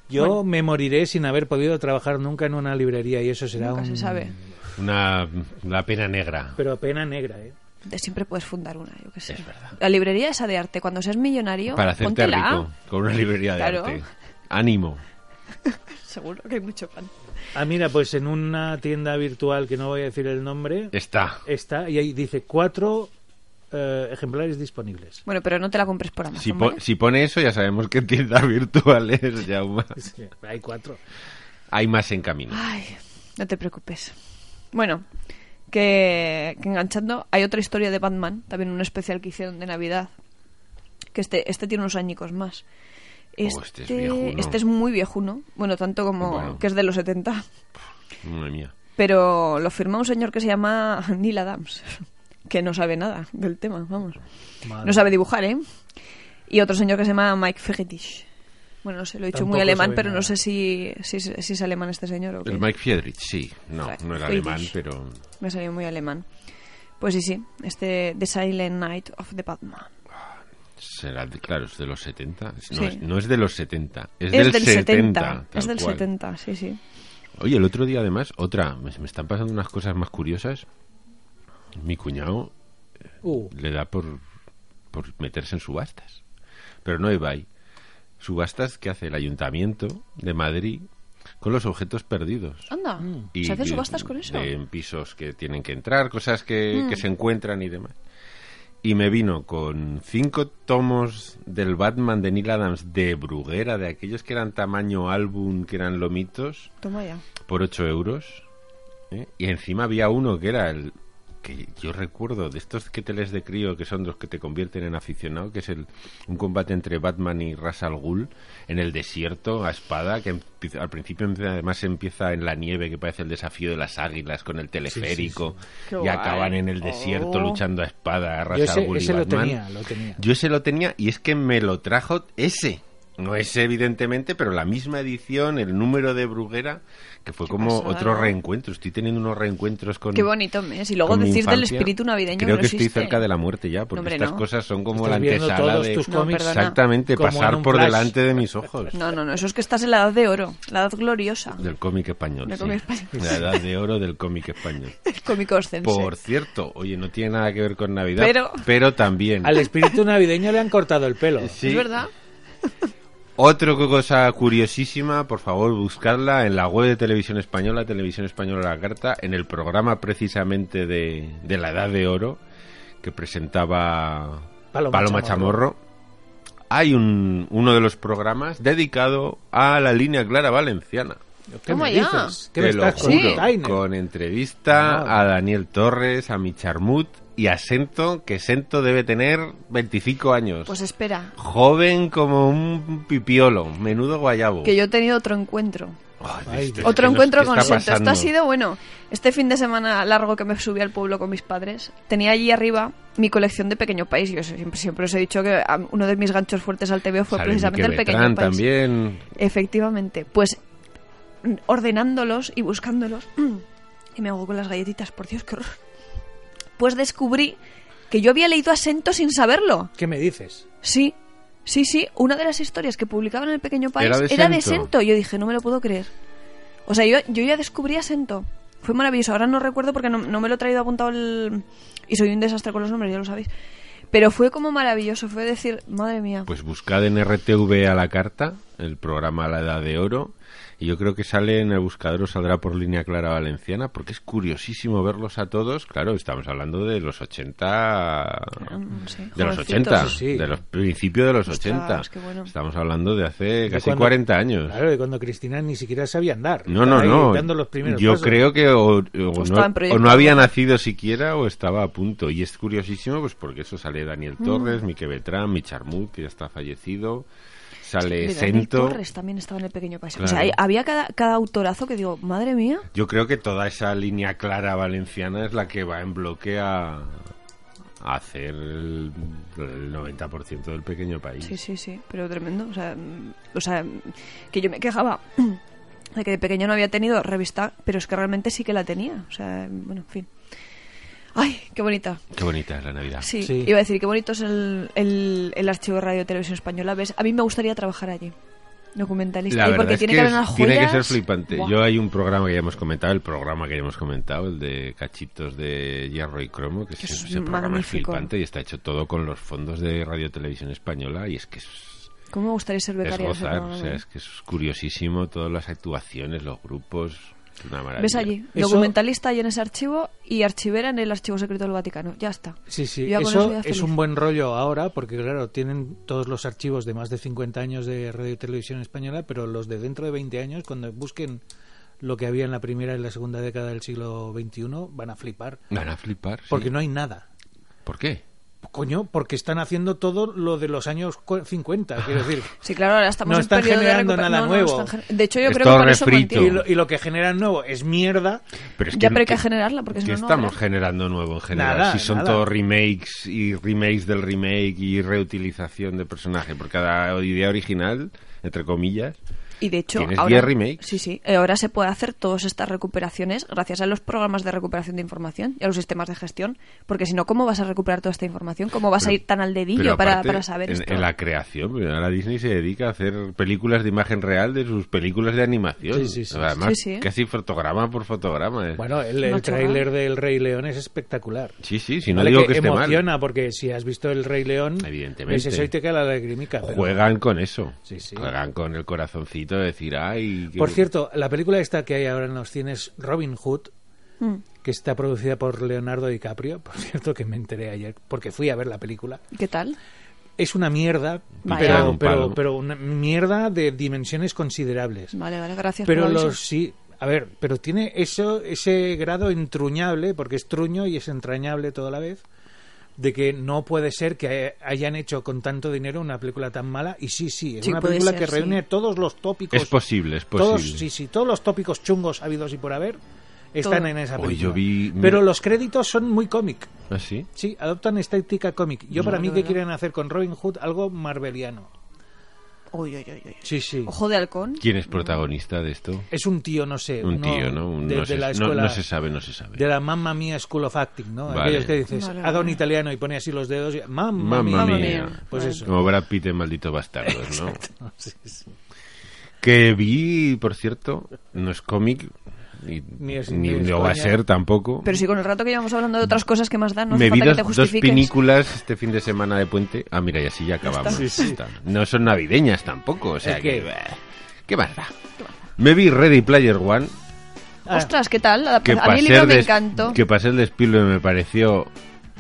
yo me moriré sin haber podido trabajar nunca en una librería y eso será Nunca un... se sabe. Una la pena negra. Pero pena negra, ¿eh? De siempre puedes fundar una, yo qué sé. Es verdad. La librería esa de arte, cuando seas millonario, Para hacerte póntela. rico con una librería de Claro. arte. Ánimo. Seguro que hay mucho pan. Ah, mira, pues en una tienda virtual que no voy a decir el nombre, Está. está y ahí dice cuatro eh, ejemplares disponibles. Bueno, pero no te la compres por Amazon, Si, po- ¿vale? si pone eso, ya sabemos que tiendas virtuales, Jaume. Sí, hay cuatro. Hay más en camino. Ay, no te preocupes. Bueno, que, que enganchando, hay otra historia de Batman, también un especial que hicieron de Navidad, que este, este tiene unos añicos más. Este, Oh, este es viejuno. este es muy viejuno, bueno, tanto como Bueno. que es de los 70, Madre mía. pero lo firma un señor que se llama Neil Adams, que no sabe nada del tema, vamos. Madre. No sabe dibujar, ¿eh? Y otro señor que se llama Mike Friedrich. Bueno, no sé, lo he dicho Tampoco muy alemán, pero no sé si, si, si es alemán este señor o qué. El Mike Friedrich, sí. No, Friedrich. no era alemán, pero... Me ha salido muy alemán. Pues sí, sí, este The Silent Night of the Batman. Será, de- claro, es de los 70. No, Sí. es, no es de los 70, es, Es del, 70. es del cual. 70, sí, sí. Oye, el otro día además, otra, me, me están pasando unas cosas más curiosas. Mi cuñado Uh. le da por, por meterse en subastas. Pero no eBay. Subastas que hace el Ayuntamiento de Madrid con los objetos perdidos. Anda, Mm. ¿se hacen subastas con eso? de- en pisos que tienen que entrar, cosas que, Mm. que se encuentran y demás. Y me vino con cinco tomos del Batman de Neil Adams de Bruguera, de aquellos que eran tamaño álbum, que eran lomitos, Toma ya. por 8 euros. ¿eh? Y encima había uno que era el que yo recuerdo de estos que te les de crío que son los que te convierten en aficionado que es el un combate entre Batman y Ras al Ghul en el desierto a espada que empieza- al principio además empieza en la nieve que parece el desafío de las águilas con el teleférico y guay. acaban en el desierto Oh. luchando a espada a Ras Yo al ese, Ghul y ese lo Batman. tenía, lo tenía. Yo ese lo tenía y es que me lo trajo ese. No ese, evidentemente, pero la misma edición, el número de Bruguera, que fue como pasada, otro ¿no? reencuentro. Estoy teniendo unos reencuentros con. Qué bonito mes. Y luego decir del espíritu navideño Creo no que estoy cerca de la muerte ya, porque hombre, estas no. cosas son como la antesala todos de. tus No, cómics. Exactamente, pasar por flash. delante de mis ojos. No, no, no. Eso es que estás en la edad de oro. La edad gloriosa. Del cómic español. Del sí. cómic español. La edad de oro del cómic español. El cómico oscense. Por cierto, oye, no tiene nada que ver con Navidad, Pero- pero también. Al espíritu navideño le han cortado el pelo. Sí. ¿Es verdad? Otra cosa curiosísima, por favor, buscarla en la web de Televisión Española, Televisión Española La Carta, en el programa precisamente de, de la Edad de Oro que presentaba Paloma Paloma, Chamorro. Chamorro. Hay un, uno de los programas dedicado a la línea clara valenciana. ¿Qué me dices? ¿Qué Te me lo estás Tainer? con entrevista Ah. a Daniel Torres, a Micharmut y a Sento, que Sento debe tener 25 años. Pues espera. Joven como un pipiolo, menudo guayabo. Que yo he tenido otro encuentro. Ay, este- Otro ¿qué nos- encuentro con Sento. Esto ha sido bueno. Este fin de semana largo que me subí al pueblo con mis padres, tenía allí arriba mi colección de Pequeño País. Yo siempre, siempre os he dicho que uno de mis ganchos fuertes al TVO fue Sale precisamente el Pequeño Betrán País. también. Efectivamente. Pues mm, ordenándolos y buscándolos. Y me hago con las galletitas, por Dios, qué horror. Pues descubrí que yo había leído Asento sin saberlo. ¿Qué me dices? Sí, sí, sí. Una de las historias que publicaban en el Pequeño País Era era de de, Sento. Sento. Yo dije, no me lo puedo creer. O sea, yo, yo ya descubrí Asento. Fue maravilloso. Ahora no recuerdo porque no, no me lo he traído apuntado el... Y soy un desastre con los nombres, ya lo sabéis. Pero fue como maravilloso. Fue decir, madre mía. Pues buscad en RTV a la carta, el programa La Edad de Oro, y yo creo que sale en el buscador o saldrá por línea clara valenciana, porque es curiosísimo verlos a todos. Claro, estamos hablando de los 80... no sé, De los jovencitos. 80, Sí, sí. de los principios de los Ostras, 80. qué bueno. Estamos hablando de hace De casi cuando- 40 años. Claro, de cuando Cristina ni siquiera sabía andar. No, no, no. los primeros Yo pasos. creo que o, no, o no había nacido siquiera o estaba a punto. Y es curiosísimo, pues porque eso sale Daniel Mm. Torres, Mique Betrán, Micharmut, que ya está fallecido, sale Sento. Torres también estaba en el Pequeño País. O sea, había cada, cada autorazo que digo, madre mía. Yo creo que toda esa línea clara valenciana es la que va en bloque a, a hacer el, el 90% del pequeño país. Sí, sí, sí, pero tremendo. O sea, mm, o sea, que yo me quejaba de que de pequeño no había tenido revista, pero es que realmente sí que la tenía. O sea, bueno, en fin. Ay, qué bonita. Qué bonita es la Navidad. Sí, Sí. iba a decir, qué bonito es el, el, el archivo de Radio y Televisión Española. ¿Ves? A mí me gustaría trabajar allí. Documentalista. La porque es tiene que, que haber es- unas tiene que ser flipante. Buah. Yo hay un programa que ya hemos comentado, el programa que ya hemos comentado, el de cachitos de Hierro y Cromo, que, Que ese, es ese programa es flipante y está hecho todo con los fondos de Radio Televisión Española y es que es, ¿Cómo me gustaría ser es becaria gozar, o sea, es que es curiosísimo todas las actuaciones, los grupos, es una maravilla. ¿Ves allí? Eso- Documentalista allí en ese archivo y archivera en el Archivo Secreto del Vaticano. Ya está. Sí, sí, eso es feliz. un buen rollo ahora porque, claro, tienen todos los archivos de más de 50 años de radio y televisión española, pero los de dentro de 20 años, cuando busquen lo que había en la primera y la segunda década del siglo XXI, van a flipar. Van a flipar. sí. Porque no hay nada. ¿Por qué? Coño, porque están haciendo todo lo de los años cu- 50, quiero decir. Sí, claro, ahora estamos No en están de generando recuper- nada no, no, nuevo. están gener- De hecho, yo Es creo que por eso refrito. Y mantienen- lo, y lo que generan nuevo es mierda. Pero es Ya, pero hay que generarla, porque si ¿qué no, no estamos generando nuevo en general? Nada, si son nada. todos remakes y remakes del remake y reutilización de personaje por cada idea original, entre comillas. Y de hecho, Tienes ahora, 10 remakes. Sí, sí. eh, Ahora se puede hacer todas estas recuperaciones gracias a los programas de recuperación de información y a los sistemas de gestión. Porque si no, ¿cómo vas a recuperar toda esta información? ¿Cómo vas a ir tan al dedillo Pero para, aparte, para saber en, esto? en la creación, ahora Disney se dedica a hacer películas de imagen real de sus películas de animación. Sí, sí, sí. Además, Sí, sí. casi fotograma por fotograma. eh. Bueno, el, el tráiler del Rey León es espectacular. sí, sí, si no Vale digo que, esté mal. emociona, porque si has visto el Rey León, Evidentemente. ves eso y te cae la lagrimica. pero- Juegan con eso. Sí, sí. Juegan con el corazoncito de decir, ay... qué- Por cierto, la película esta que hay ahora en los cines, Robin Hood, Mm. que está producida por Leonardo DiCaprio, por cierto que me enteré ayer porque fui a ver la película, ¿Qué tal? es una mierda, pero, Un palo. pero, pero una mierda de dimensiones considerables. Vale, vale, gracias Pero por los sí, a ver, pero tiene eso ese grado entruñable, porque es truño y es entrañable toda la vez, de que no puede ser que hayan hecho con tanto dinero una película tan mala. Y sí, sí, es Sí, una película ser, que sí. reúne todos los tópicos. Es posible, es posible. Todos, sí, sí, todos los tópicos chungos habidos y por haber están Todo. en esa Hoy película. yo vi- Pero los créditos son muy cómic. ¿Ah, sí? Sí, adoptan estética cómic. Yo para mí que vale. quieren hacer con Robin Hood algo marveliano. Uy, uy, uy, uy. Sí, sí. Ojo de halcón. ¿Quién es protagonista de esto? Es un tío, no sé, Un uno tío, ¿no? Un- de, no, de se, la no- escuela no se sabe, no se sabe. de la Mamma Mia School of Acting, ¿no? Vale. Aquellos que dices, Vale, haga un italiano y pone así los dedos y Mamma, Mamma mía. mía. Pues Vale. eso. Como Brad Pitt en Malditos Bastardos, ¿no? Sí, sí. Que vi, por cierto, no es cómic, y, Ni es- ni, ni es no va a ser tampoco. Pero si con el rato que llevamos hablando de otras cosas que más dan, no Me hace vi falta dos, que te dos justifiques. películas este fin de semana de puente. Ah, mira, y así ya acabamos. Sí, sí. No son navideñas tampoco, o sea ¿El que... qué? bah, ¿Qué más da? Me vi Ready Player One, Ah, Ostras, ¿qué tal? La- que a mí el libro me encantó. que para ser de Spielberg me pareció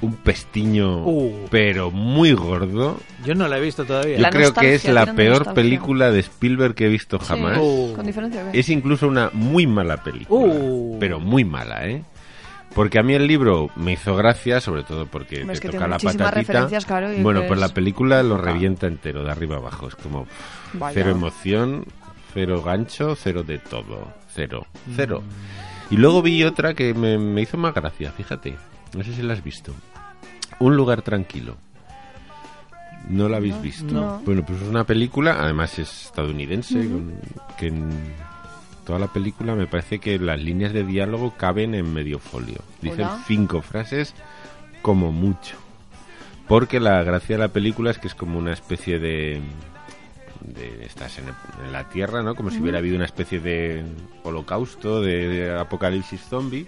un pestiño, Uh. pero muy gordo. yo no la he visto todavía. Yo La creo que es la peor nostalgia. película de Spielberg que he visto Sí, jamás. Uh. Con diferencia. ¿qué? Es incluso una muy mala película, Uh. pero muy mala, ¿eh? Porque a mí el libro me hizo gracia, sobre todo porque es te que toca tiene la patatita. referencias, claro, y bueno, pues la película lo revienta entero, de arriba abajo. Es como Vaya. cero emoción, cero gancho, cero de todo. Cero, cero. Y luego vi otra que me, me hizo más gracia, fíjate. No sé si la has visto. Un lugar tranquilo. ¿No la habéis visto? no. Bueno, pues es una película, además es estadounidense, con- que en toda la película me parece que las líneas de diálogo caben en medio folio. Dicen Hola. cinco frases como mucho. Porque la gracia de la película es que es como una especie de... de estás en, en la Tierra, ¿no? Como si hubiera habido una especie de holocausto, de, de apocalipsis zombie.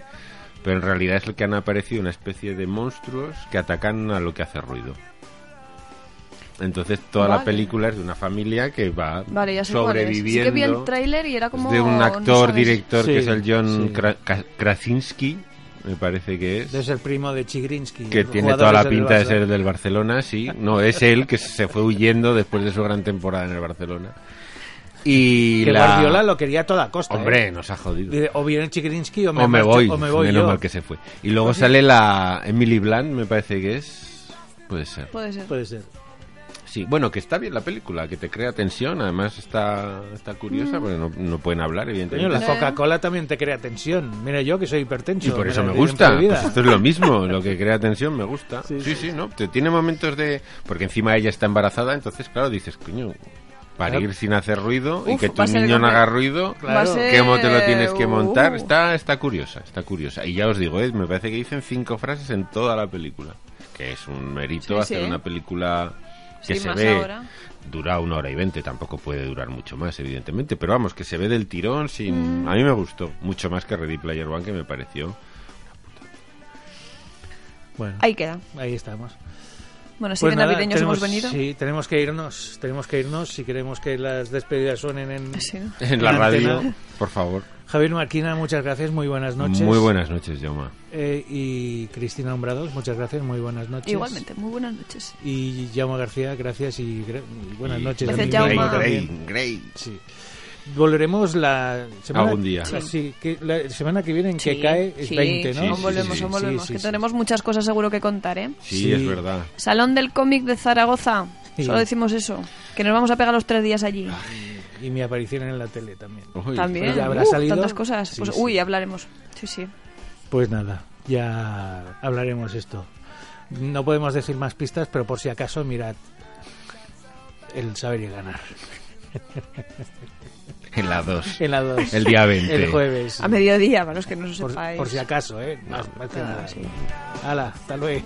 Pero en realidad es el que han aparecido una especie de monstruos que atacan a lo que hace ruido. Entonces toda la película es de una familia que va Vale, ya sé sobreviviendo. Sí que vi el tráiler y era como... de un actor, director que es el John sí. Kra- Ka- Krasinski, me parece que es. Es el primo de Chigrinsky. Que tiene toda la pinta de ser del Barcelona, sí. No, es él que se fue huyendo después de su gran temporada en el Barcelona. Y Que la... Guardiola lo quería a toda costa. Hombre, ¿eh? nos ha jodido. Dice, O viene Chigrinsky o me, o me marcho- voy, o me voy menos yo. mal que se fue. Y luego sale la Emily Blunt, me parece que es. Puede ser. Puede ser. Puede ser. Sí, bueno, que está bien la película, que te crea tensión, además está, está curiosa, porque no, no pueden hablar, Coño, evidentemente. la Coca-Cola también te crea tensión. Mira yo que soy hipertenso. Y por eso me gusta. Pues esto es lo mismo, lo que crea tensión me gusta. Sí, Sí, sí. sí, ¿no? Te tiene momentos de... Porque encima ella está embarazada, entonces, claro, dices, coño, parir Claro. sin hacer ruido y que tu niño no haga ruido, Va a ser- ¿cómo te lo tienes que montar? Uh. Está, está curiosa, está curiosa. Y ya os digo, ¿eh? me parece que dicen cinco frases en toda la película. Que es un mérito Sí, hacer sí. una película que Sí, se ve... ahora. Dura una hora y veinte, tampoco puede durar mucho más, evidentemente. Pero vamos, que se ve del tirón sin... Mm. A mí me gustó mucho más que Ready Player One, que me pareció... Bueno, Ahí queda. ahí estamos. Bueno, sí Pues que nada, navideños tenemos- hemos venido. Sí, tenemos que irnos. Tenemos que irnos si queremos que las despedidas suenen en, Sí, ¿no? En la radio, por favor. Javier Marquina, muchas gracias, muy buenas noches. Muy buenas noches, Joma. Eh, y Cristina Hombrados, muchas gracias, muy buenas noches. Igualmente, muy buenas noches. Y Jaume García, gracias y, gra- y buenas Y- noches. Gracias. Grey, Grey. Sí. Volveremos la semana, Algún día. Sí. sí, que la semana que viene en que Sí, cae es sí, 20, ¿no? Sí, volvemos, sí, aún sí, volvemos. sí, que sí. tenemos muchas cosas seguro que contar, ¿eh? Sí, Sí. es verdad. Salón del cómic de Zaragoza. Sí. Solo decimos eso. Que nos vamos a pegar los tres días allí. Y mi aparición en la tele también. Uy, También. ya habrá Uh, salido. Tantas cosas. Sí, pues, sí. Uy, hablaremos. Sí, sí. Pues nada, ya hablaremos esto. No podemos decir más pistas, pero por si acaso, mirad el saber y ganar. En la 2. En la 2. El día 20. El jueves. A mediodía, para los que no lo Por, sepáis. por si acaso, ¿eh? Más que Ah, nada. sí. Hala, hasta luego.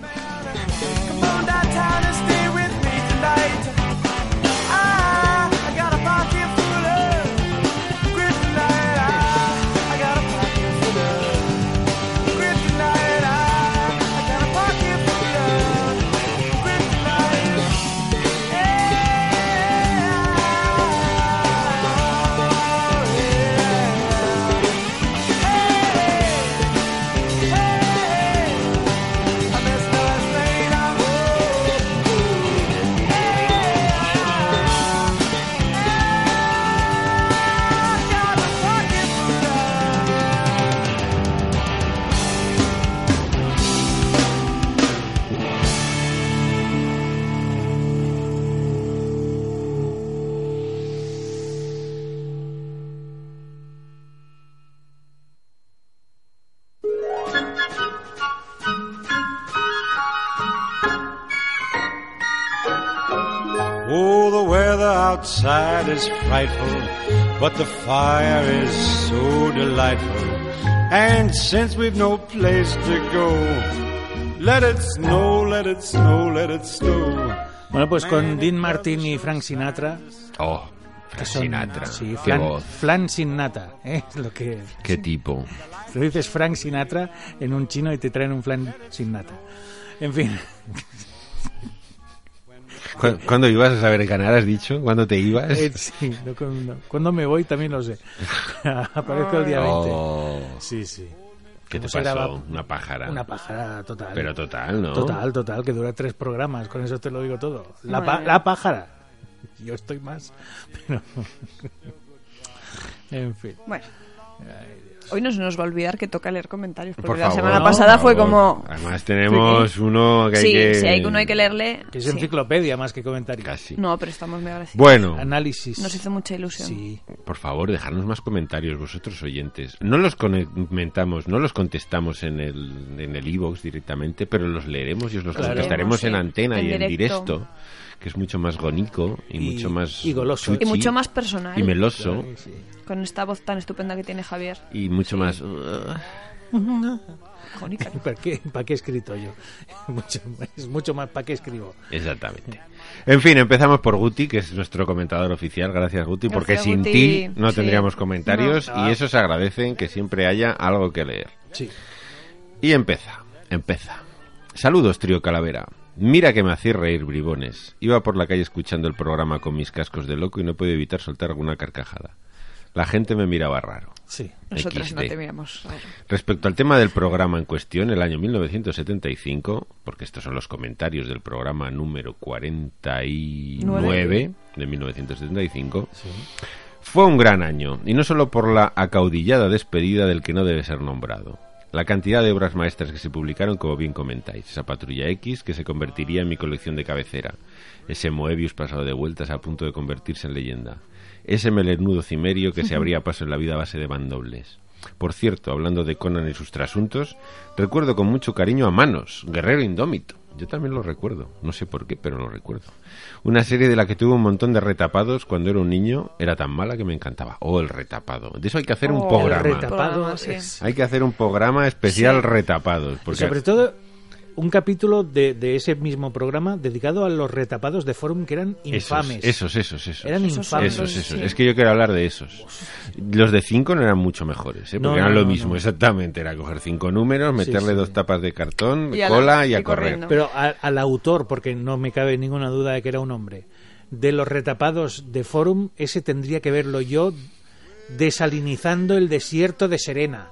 Outside is frightful, but the fire is so delightful. And since we've no place to go, let it snow, let it snow, let it snow. Bueno, pues con Dean Martin y Frank Sinatra. Oh, Frank son- Sinatra. Sí, Qué flan, voz. flan sin nata. ¿eh? Es lo que. Qué tipo. Lo dices Frank Sinatra en un chino y te traen un flan sin nata. En fin. ¿Cu- ¿Cuándo ibas a saber ganar, has dicho? ¿Cuándo te ibas? Eh, sí, no, cuando, cuando me voy también lo sé. Aparezco el día 20. Oh, Sí, sí. ¿Qué te pasó? Va- Una pájara. Una pájara total. Pero total, ¿no? Total, total, que dura tres programas, con eso te lo digo todo. La, pa- la pájara. Yo estoy más, pero... en fin. Bueno. Hoy no se nos va a olvidar que toca leer comentarios, porque Por la favor, semana pasada fue como... Además tenemos uno que hay sí, que... si hay uno hay que leerle... Que es sí. enciclopedia más que comentario. Casi. No, pero estamos muy agradecidos. Bueno, Análisis. Nos hizo mucha ilusión. Sí. por favor, dejarnos más comentarios, vosotros oyentes. No los comentamos, no los contestamos en el en el iVoox directamente, pero los leeremos y os los Claro. contestaremos Sí, en antena en y en directo. directo, que es mucho más gonico y, Y- mucho más... y goloso. chuchi Y mucho más personal. Y meloso. Sí, sí. Con esta voz tan estupenda que tiene Javier. Y mucho más... ¿Para qué, ¿Para qué he escrito yo? Mucho- es mucho más para qué escribo. Exactamente. En fin, empezamos por Guti, que es nuestro comentador oficial. Gracias, Guti, porque sin Guti. ti no Sí. tendríamos comentarios No. y eso se agradecen que siempre haya algo que leer. Sí. Y empieza, empieza. Saludos, trío Calavera. Mira que me hacéis reír, bribones. Iba por la calle escuchando el programa con mis cascos de loco y no pude evitar soltar alguna carcajada. La gente me miraba raro. Sí. No te miramos. Respecto al tema del programa en cuestión, el año 1975, porque estos son los comentarios del programa número 49 de 1975, fue un gran año, y no solo por la acaudillada despedida del que no debe ser nombrado. La cantidad de obras maestras que se publicaron, como bien comentáis, esa Patrulla X que se convertiría en mi colección de cabecera, ese Moebius pasado de vueltas a punto de convertirse en leyenda, ese melenudo cimerio que se abría paso en la vida a base de bandobles. Por cierto, hablando de Conan y sus trasuntos, recuerdo con mucho cariño a Manos, guerrero indómito. Yo también lo recuerdo, no sé por qué, pero lo recuerdo. Una serie de la que tuve un montón de retapados cuando era un niño, era tan mala que me encantaba. Oh, el retapado. De eso hay que hacer un Oh, programa. El retapado sí. Hay que hacer un programa especial Sí. retapados. Porque Sobre todo un capítulo de, de ese mismo programa dedicado a los retapados de Forum que eran infames. Esos, esos, esos. Eran Esos infames. Esos, esos. sí. Es que yo quiero hablar de esos. Los de cinco no eran mucho mejores, ¿eh? Porque no, eran lo no, mismo, no. exactamente. Era coger cinco números, meterle sí. dos tapas de cartón, Y a la- cola y a correr. corriendo. Pero a- al autor, porque no me cabe ninguna duda de que era un hombre, de los retapados de Forum, ese tendría que verlo yo desalinizando el desierto de Serena.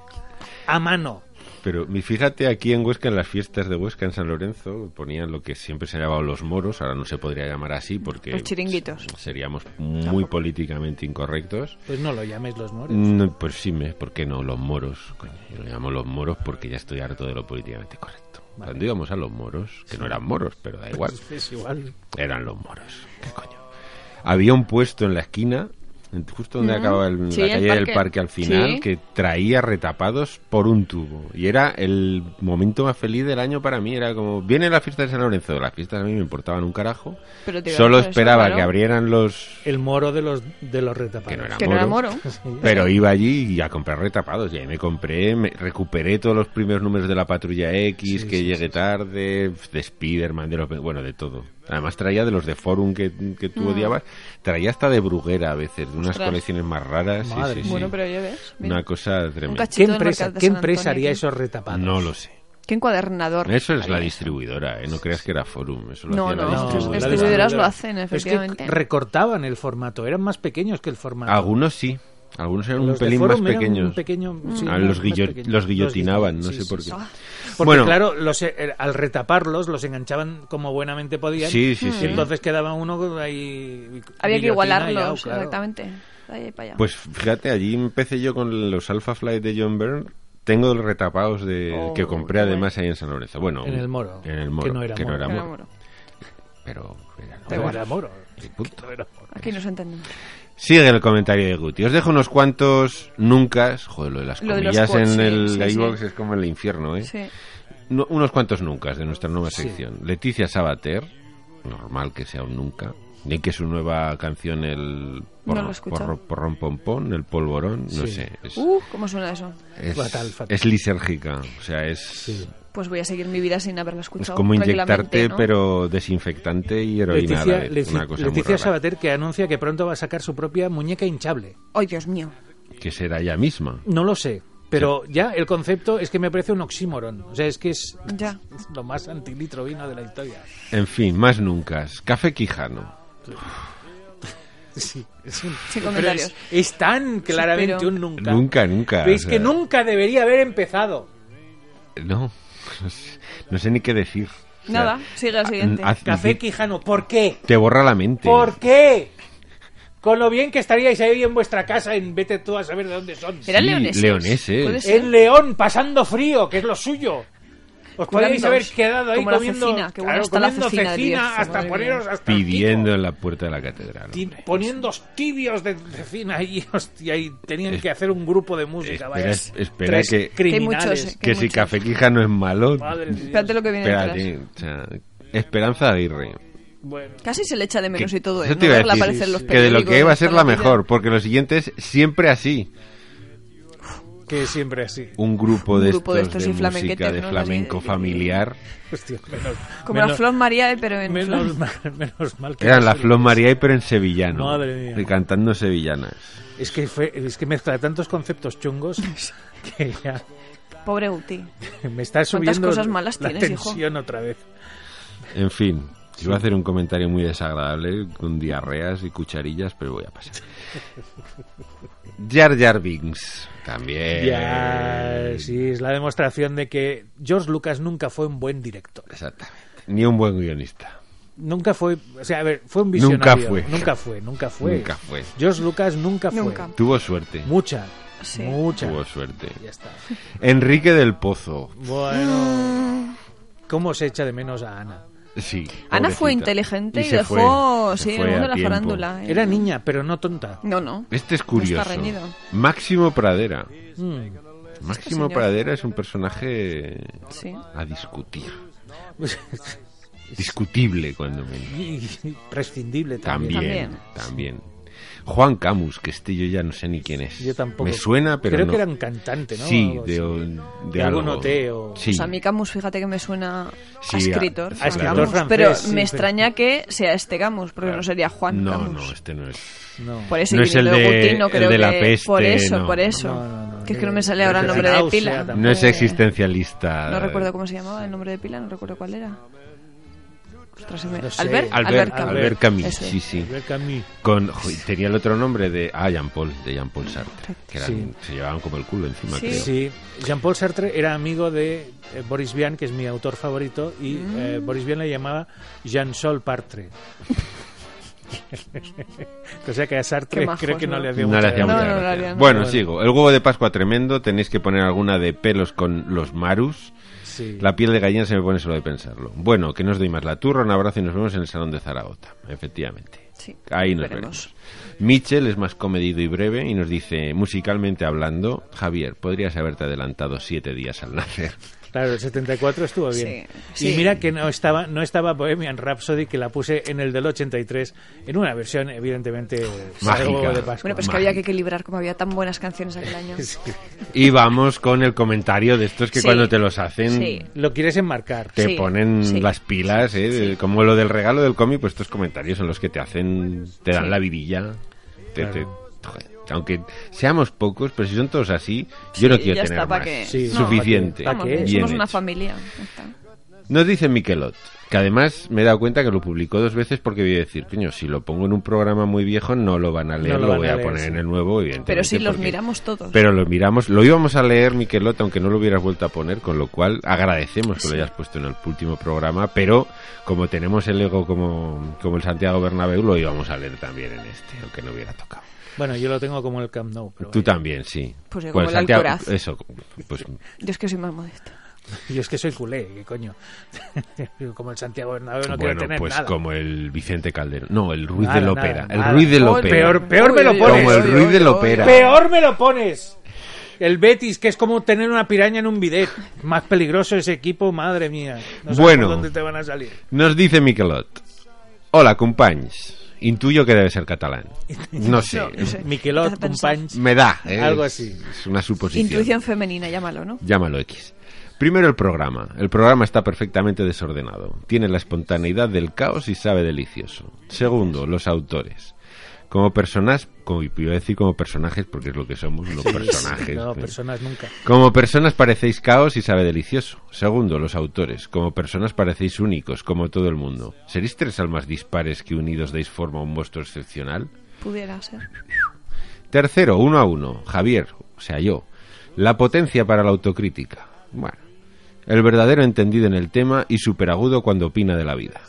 A mano. Pero mi- fíjate aquí en Huesca, en las fiestas de Huesca, en San Lorenzo, ponían lo que siempre se llamaba los moros, ahora no se podría llamar así porque Los chiringuitos. seríamos muy políticamente incorrectos. Pues no lo llames los moros. No, pues sí, me, ¿por qué no? Los moros. Coño, yo lo llamo los moros porque ya estoy harto de lo políticamente correcto. Cuando íbamos a los moros, que no eran moros, pero da igual, Es igual. eran los moros. ¿Qué coño? Había un puesto en la esquina justo donde acababa el- Sí, la el calle del parque. al final, Sí. que traía retapados por un tubo. Y era el momento más feliz del año para mí. Era como, viene la fiesta de San Lorenzo. Las fiestas a mí me importaban un carajo. Pero Solo eso, esperaba que abrieran los... El moro de los, de los retapados. Que no era Que no era moro. Pero iba allí y a comprar retapados. Y ahí me compré, me recuperé todos los primeros números de la Patrulla X, Sí, que sí, llegué tarde, de Spider-Man, de los, bueno, de todo. Además traía de los de Forum que, que tú odiabas, traía hasta de Bruguera a veces, de unas Mm. Ostras. colecciones más raras. Madre sí, mía. sí. Bueno, pero ya ves. mira. Una cosa Un tremenda. cachito ¿Qué empresa, ¿qué empresa haría aquí. esos retapados? No lo sé. ¿Qué encuadernador? Eso es la distribuidora, ¿eh? no creas que era Forum. Eso lo No, hacía la no, No, distribuidora. las la distribuidoras lo distribuidora. hacen, Es efectivamente. que recortaban el formato, eran más pequeños que el formato. Algunos sí, algunos eran un Los de pelín más pequeños. un pequeño- sí, Ah, los, más guillo- pequeños. los guillotinaban, Los no sé por sí, qué. Porque Bueno. claro, los, eh, al retaparlos los enganchaban como buenamente podían. Sí, sí, y sí. entonces quedaba uno ahí. Había que y igualarlos, claro. exactamente. De ahí para allá. Pues fíjate, allí empecé yo con los Alpha Flight de John Byrne. Tengo los retapados de, Oh, que compré además ahí en San Lorenzo. Bueno, En el Moro. En el Moro. Que no era Moro. Pero moro. bueno, Pero era Pero moro. era moro. Y punto. No era moro. aquí nos entendemos. Sigue el comentario de Guti. Os dejo unos cuantos nunca. Joder, lo de las Lo de comillas quotes, en sí, el sí, es como el infierno, ¿eh? Sí. No- unos cuantos nunca de nuestra nueva Sí. sección. Leticia Sabater, normal que sea un nunca. Ni que su nueva canción, el No lo porro- porrón pompón, el polvorón, no Sí. sé. Es, Uh, ¿cómo suena eso? es, Fatal, fatal. es lisérgica. O sea, es, Sí. Pues voy a seguir mi vida sin haberlo es escuchado. como tranquilamente, inyectarte, ¿no? pero desinfectante y heroína a la Leticia, Una cosa muy Leticia rara. Sabater que anuncia que pronto va a sacar su propia muñeca hinchable. ¡Ay, Dios mío! Que será ella misma. No lo sé. Pero ya el concepto es que me parece un oxímoron. O sea, es que es Ya. lo más antilitro vino de la historia. En fin, más nunca. Café Quijano. Sí, es un- Sin comentarios. Es, es tan claramente pero- un nunca. Nunca, nunca. Veis o que nunca debería haber empezado. No, no sé, ni qué decir. O sea, Nada, sigue al siguiente. haz- Café Quijano, ¿por qué? Te borra la mente. ¿Por qué? Con lo bien que estaríais ahí en vuestra casa, en vete tú a saber de dónde son. ¿Eran Sí, leoneses? leoneses. En León, pasando frío, que es lo suyo. Os Blandos, haber quedado ahí como la comiendo, cecina, qué buena claro, está la cecina hasta poneros hasta Pidiendo en la puerta de la catedral. Poniendo tibios de cecina y, hostia, y tenían que hacer un grupo de música. Espera, vaya. es- espera que- Que hay criminales. muchos, eh. Que si. Café Quijano es malo. Madre. Espérate lo que viene Espérate, detrás. o sea, Esperanza Aguirre. Bueno, Casi se le echa de menos Que- y todo, ¿eh? eso No te iba a decir, en los que de lo que va a ser la mejor, porque lo siguiente es siempre así. Que siempre así. Un grupo Un de grupo de estos estos de, música de flamenco familiar. Hostia, menos, Como menos- la Flor María, pero en menos, flor. mal, menos mal que Eran la Flor lo- María pero en sevillano. Madre mía. Y cantando sevillanas. Es que, fue- es que mezcla tantos conceptos chungos que ya Pobre Uti. me está subiendo cosas malas la tienes, hijo? tensión otra vez. En fin, iba a hacer un comentario muy desagradable con diarreas y cucharillas, pero voy a pasar. Jar Jar Binks, también. Ya, sí, es la demostración de que George Lucas nunca fue un buen director. Exactamente. Ni un buen guionista. Nunca fue, o sea, a ver, fue un visionario. Nunca fue. Nunca fue, nunca fue. Nunca fue. George Lucas nunca fue. Tuvo suerte. Mucha, Sí. mucha. Tuvo suerte. Ya está. Enrique del Pozo. Bueno, ¿cómo se echa de menos a Ana? Sí. Ana pobrecita. fue inteligente y, dejó fue, sí, el fue mundo a de la tiempo. farándula. ¿eh? Era niña, pero no tonta. No, no. Este es curioso. está reñido. Máximo Pradera. Mm. Máximo señor. Pradera es un personaje Sí. a discutir. Discutible cuando menos. Y- y prescindible también. También, También. también. Juan Camus, que este yo ya no sé ni quién es. Yo tampoco. Me suena, pero Creo no. que era un cantante, ¿no? Sí, de, de, De algo. OT o- Sí. O sea, a mí Camus, fíjate que me suena Sí, a escritor. a- a escritor Camus, francés, pero sí, me extraña que sea este Camus, porque no sería Juan No, Camus. no, este no es. No. Por eso, No es el de- no el creo de la que- peste, Por eso, no. por eso. No, no, no. que es que no me sale ahora el nombre de pila. No es existencialista. No recuerdo cómo se llamaba el nombre de pila, no recuerdo cuál era. Ostras, me- No sé. Albert, Albert, Albert Albert, Camus. Sí, sí. Albert Camus. Con, jo, tenía el otro nombre de. Ah, Jean Paul, de Jean Paul Sartre. Que eran- Sí. se llevaban como el culo encima, Sí. creo. Sí, Jean-Paul Sartre era amigo de eh, Boris Vian, que es mi autor favorito, y Mm. eh, Boris Vian le llamaba Jean-Sol Partre. o sea que a Sartre majos, creo que no ¿no? le hacía No mucha le hacía gracia. No, mucha no le gracia. haría, no. Bueno, Bueno. sigo. El huevo de Pascua tremendo. Tenéis que poner alguna de pelos con los marus. Sí. La piel de gallina se me pone solo de pensarlo. Bueno, que no os doy más la turra. Un abrazo y nos vemos en el Salón de Zaragoza. Efectivamente. Sí, Ahí nos veremos. veremos. Mitchell es más comedido y breve y nos dice, musicalmente hablando, Javier, podrías haberte adelantado siete días al nacer. Claro, el 74 estuvo bien. Sí, Y sí. mira que no estaba no estaba Bohemian Rhapsody, que la puse en el del 83, en una versión, evidentemente, Mágica. de Pascua. Bueno, pues que había que equilibrar como había tan buenas canciones aquel año. Sí. Y vamos con el comentario de estos que Sí. cuando te los hacen Sí. Lo quieres enmarcar. te Sí, ponen sí. las pilas, ¿eh? Como lo del regalo del cómic, pues estos comentarios son los que te hacen, te dan Sí. la vidilla. Te- te- Claro. joder, aunque seamos pocos, pero si son todos así, yo no quiero ya tener está, ¿pa' más. qué? Sí, No, Suficiente. bien, Bien somos una hecho. familia. ya está. Nos dice Miquelot, que además me he dado cuenta que lo publicó dos veces porque voy a decir, coño, si lo pongo en un programa muy viejo no lo van a leer, No lo voy a leer, poner sí. en el nuevo, evidentemente. Pero sí los porque- miramos todos. Pero lo miramos, lo íbamos a leer, Miquelot, aunque no lo hubieras vuelto a poner, con lo cual agradecemos que lo hayas puesto en el último programa, pero como tenemos el ego como, como el Santiago Bernabéu, lo íbamos a leer también en este, aunque no hubiera tocado. Bueno, yo lo tengo como el Camp Nou. Pero Tú vaya. también, sí. Pues yo como el Santiago- Alcoraz. Eso, pues Yo es que soy más modesta. Yo es que soy culé, ¿qué coño? como el Santiago Bernabéu no quiero bueno, tener pues nada. como el Vicente Calderón. No, el Ruiz Nada, del nada, Ópera. el. Ruiz del Uy, Ópera. Peor, peor me lo pones. Como el Ruiz Ópera. uy. Peor me lo pones. El Betis, que es como tener una piraña en un bidet. Más peligroso ese equipo, madre mía. No sabes Bueno. dónde te van a salir. Nos dice Miquelot. Hola, companys. Intuyo que debe ser catalán. No sé. No. Miquelot, companys. Me da. ¿eh? Algo así. Es una suposición. Intuición femenina, llámalo, ¿no? Llámalo X. Primero el programa. El programa está perfectamente desordenado. Tiene la espontaneidad del caos y sabe delicioso. Segundo, los autores. Como personas, como iba a decir como personajes, porque es lo que somos, los personajes. No, ¿eh? personas nunca. Como personas parecéis caos y sabe delicioso. Segundo, los autores. Como personas parecéis únicos, como todo el mundo. ¿Seréis tres almas dispares que unidos deis forma a un monstruo excepcional? Pudiera ser. Tercero, uno a uno. Javier, o sea yo. La potencia para la autocrítica. Bueno. El verdadero entendido en el tema y superagudo cuando opina de la vida.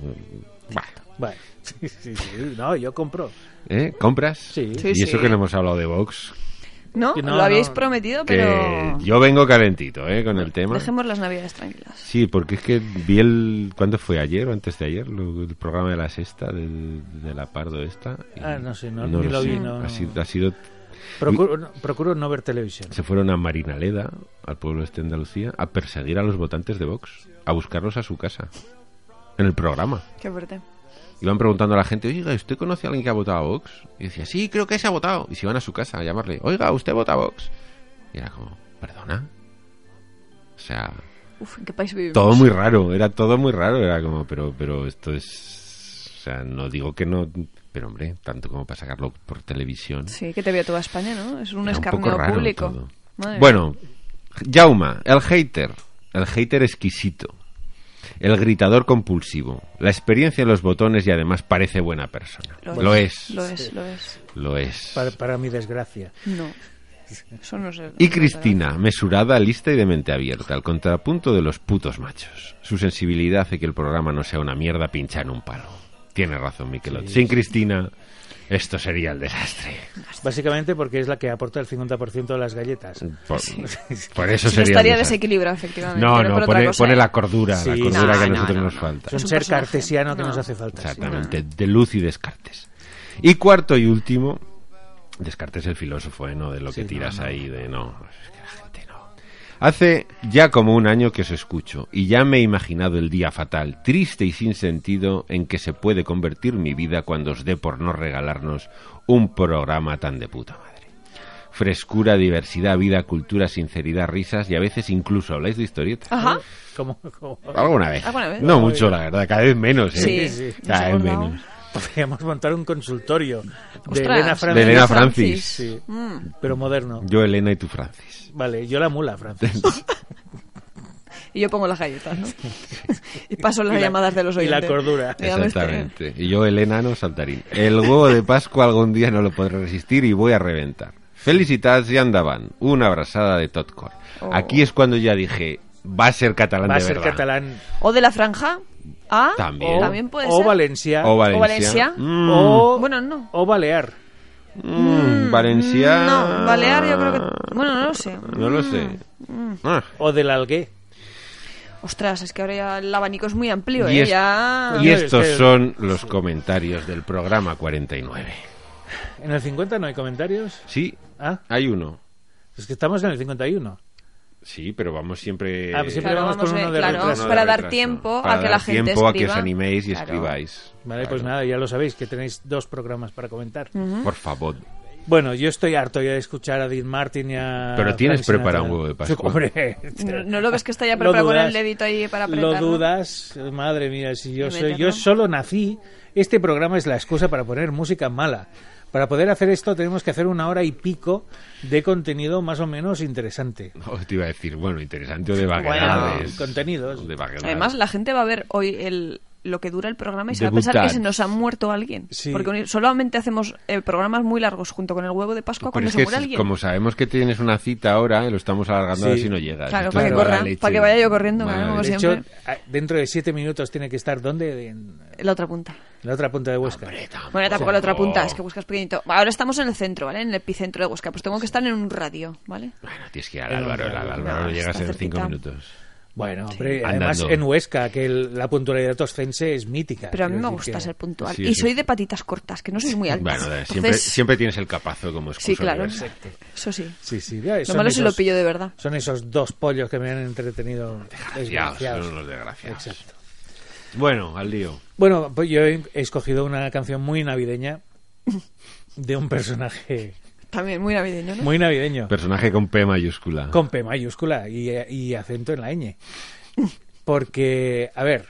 Mm, Bueno. Vale. Sí, sí, sí. No, yo compro. ¿Eh? ¿Compras? Sí. Sí, y eso que no hemos hablado de Vox. ¿No? No, Lo habéis no. prometido, Que pero... yo vengo calentito, ¿eh? Con el tema. Dejemos las navidades tranquilas. Sí, porque es que vi el... ¿Cuándo fue? ¿Ayer o antes de ayer? Lo- el programa de la sexta, del- de la Pardo esta. y Ah, no sé, no- lo ni lo vi, no, ha, no. Sido, ha sido- Procuro, no- procuro no ver televisión. Se fueron a Marinaleda, al pueblo este de Andalucía, a perseguir a los votantes de Vox, a buscarlos a su casa. En el programa. Qué fuerte. Iban preguntando a la gente, oiga, ¿usted conoce a alguien que ha votado a Vox? Y decía, sí, creo que se ha votado. Y se iban a su casa a llamarle, oiga, ¿usted vota a Vox? Y era como, ¿perdona? O sea, Uf, ¿en qué país vivimos? todo muy raro, era todo muy raro, era como, pero, pero esto es, o sea, no digo que no, pero hombre, tanto como para sacarlo por televisión. Sí, que te vio toda España, ¿no? Es un Era un público. Bueno, Jauma, el hater, el hater exquisito, el gritador compulsivo, la experiencia en los botones y además parece buena persona. Lo, es, Lo es, lo es. lo es. Para, para mi desgracia. No. Eso no sé. Y Cristina, mesurada, lista y de mente abierta, al contrapunto de los putos machos. Su sensibilidad hace que el programa no sea una mierda pincha en un palo. Tiene razón, Miquelot. Sin Cristina, esto sería el desastre. Básicamente porque es la que aporta el 50% de las galletas. Por, por eso no sería estaría el desequilibrado, efectivamente. No, no, pone, cosa, pone la cordura, Sí, la sí. cordura No, que a no, nosotros no, nos no. falta. Es un ser cartesiano que No. nos hace falta. sí. Exactamente, de luz y Descartes. Y cuarto y último, Descartes el filósofo, ¿eh? No de lo que Sí, tiras no, no. ahí, de no, es que la gente no. Hace ya como un año que os escucho y ya me he imaginado el día fatal, triste y sin sentido en que se puede convertir mi vida cuando os dé por no regalarnos un programa tan de puta madre. Frescura, diversidad, vida, cultura, sinceridad, risas y a veces incluso habláis de historietas. Ajá. Alguna vez. ¿Alguna vez? No mucho, la verdad, cada vez menos. ¿eh? Sí, sí. Cada vez menos. Podríamos montar un consultorio de Ostras, Elena Francis. De Elena Francis. Sí, Mm. pero moderno. Yo, Elena y tú, Francis. Vale, yo la mula, Francis. Y yo pongo las galletas, ¿no? y paso las Y la- llamadas de los y la oyentes. cordura. Exactamente. Y yo, el enano saltarín. El huevo de Pascua algún día no lo podré resistir y voy a reventar. Felicitats y andaban. Una abrazada de Totcor. Oh. Aquí es cuando ya dije, va a ser catalán Va a de ser verdad. catalán O de la franja. Ah, También. o, También puede o ser. Valencia O Valencia. O Valencia. Mm, o, Bueno, no. o Balear. mm, Valencia. No, Balear yo creo que... Bueno, no lo sé. No lo sé. Ah, O del Algué. Ostras, es que ahora ya el abanico es muy amplio, Y ¿eh? es- Ya... Y estos son los comentarios del programa 49. ¿En el 50 no hay comentarios? Sí, Ah, hay uno. es que estamos en el 51. Sí, pero vamos siempre... Ah, pues siempre Claro, vamos con uno bien, de claro, retraso. para dar tiempo a que la gente tiempo a que os animéis y Claro. escribáis. Vale, Claro. pues nada, ya lo sabéis, que tenéis dos programas para comentar. Por favor. Bueno, yo estoy harto ya de escuchar a Dean Martin y a... Pero tienes Frank preparado un huevo de Pascua. Hombre, ¿No, no lo ves que está ya Lo preparado con el dedito ahí para Lo apretar? no? dudas, madre mía, si yo soy, yo solo nací, este programa es la excusa para poner música mala. Para poder hacer esto tenemos que hacer una hora y pico de contenido más o menos interesante. No, te iba a decir, bueno, interesante o de vaguedades. contenidos. De vaguedades. Además, la gente va a ver hoy el, lo que dura el programa y se va a pensar que se nos ha muerto alguien. Sí. Porque solamente hacemos eh, programas muy largos junto con el huevo de Pascua Pero cuando es se que muere alguien. como sabemos que tienes una cita ahora, eh, lo estamos alargando a ver Sí. si no llegas. Claro, para que corra, para que vaya yo corriendo, claro, como. De hecho, siempre. a- dentro de siete minutos tiene que estar ¿dónde? En La otra punta. la otra punta de Huesca. Bueno, tampoco la otra punta, es que buscas pequeñito. Ahora estamos en el centro, ¿vale? En el epicentro de Huesca. Pues tengo que estar en un radio, ¿vale? Bueno, tienes que ir al Álvaro, No, llegas en cinco minutos. Bueno, hombre, además en Huesca, que el- la puntualidad toscense es mítica. Pero a mí me gusta que- ser puntual. Sí, y sí. soy de patitas cortas, que no soy muy alta. Bueno, Entonces, siempre, siempre tienes el capazo como excusa. Sí, claro. Eso sí. Sí, sí. ya, Lo malo es si lo pillo de verdad. Son esos dos pollos que me han entretenido. Ya, desgraciados. son los desgraciados. Exacto. Bueno, al lío. Bueno, pues yo he escogido una canción muy navideña de un personaje También muy navideño, ¿no? muy navideño, Personaje con P mayúscula. con P mayúscula y, y acento en la ñ. Porque, a ver,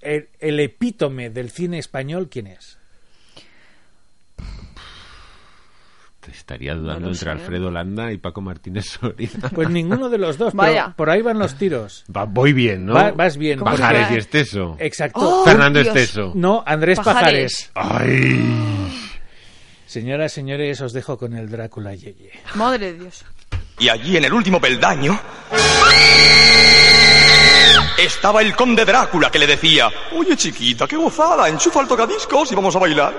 el, el epítome del cine español, ¿quién es? Te estaría dudando No entre sé. Alfredo Landa y Paco Martínez Soria. Pues ninguno de los dos, pero Vaya. por ahí van los tiros. Va- voy bien, ¿no? Va- vas bien. ¿Cómo porque- Pajares y? Esteso. Exacto. ¡Oh! Fernando Dios. Esteso. No, Andrés Pajares. Pajares. Ay. Señoras, señores, os dejo con el Drácula Yeye. Madre de Dios. Y allí en el último peldaño estaba el conde Drácula que le decía, oye chiquita, qué gozada, enchufa el tocadiscos y vamos a bailar.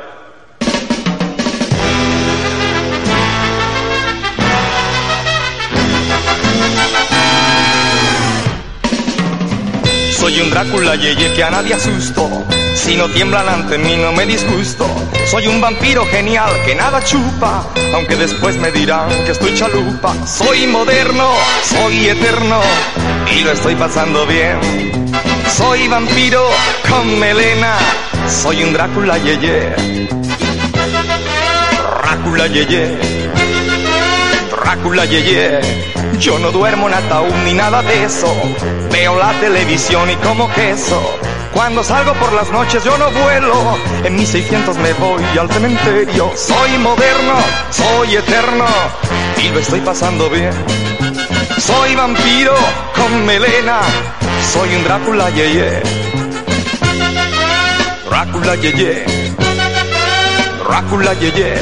Soy un Drácula yeye que a nadie asusto. Si no tiemblan ante mí no me disgusto. Soy un vampiro genial que nada chupa. Aunque después me dirán que estoy chalupa. Soy moderno, soy eterno. Y lo estoy pasando bien. Soy vampiro con melena. Soy un Drácula yeye. Drácula yeye. Drácula yeye. Yo no duermo en ataúd ni nada de eso. Veo la televisión y como queso. Cuando salgo por las noches yo no vuelo. En mis 600 me voy al cementerio. Soy moderno, soy eterno y lo estoy pasando bien. Soy vampiro con melena. Soy un Drácula yeye. Drácula yeye. Drácula yeye.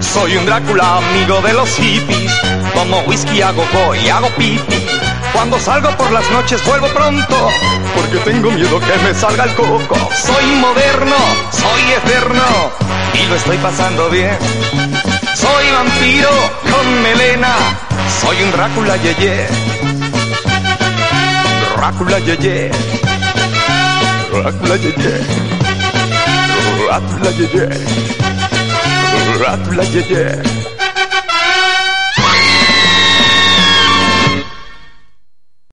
Soy un Drácula amigo de los hippies. Como whisky hago y hago pipi. Cuando salgo por las noches vuelvo pronto. Porque tengo miedo que me salga el coco. Soy moderno, soy eterno. Y lo estoy pasando bien. Soy vampiro con melena. Soy un Drácula yeye. Drácula yeye. Drácula yeye. Drácula yeye. Drácula yeye.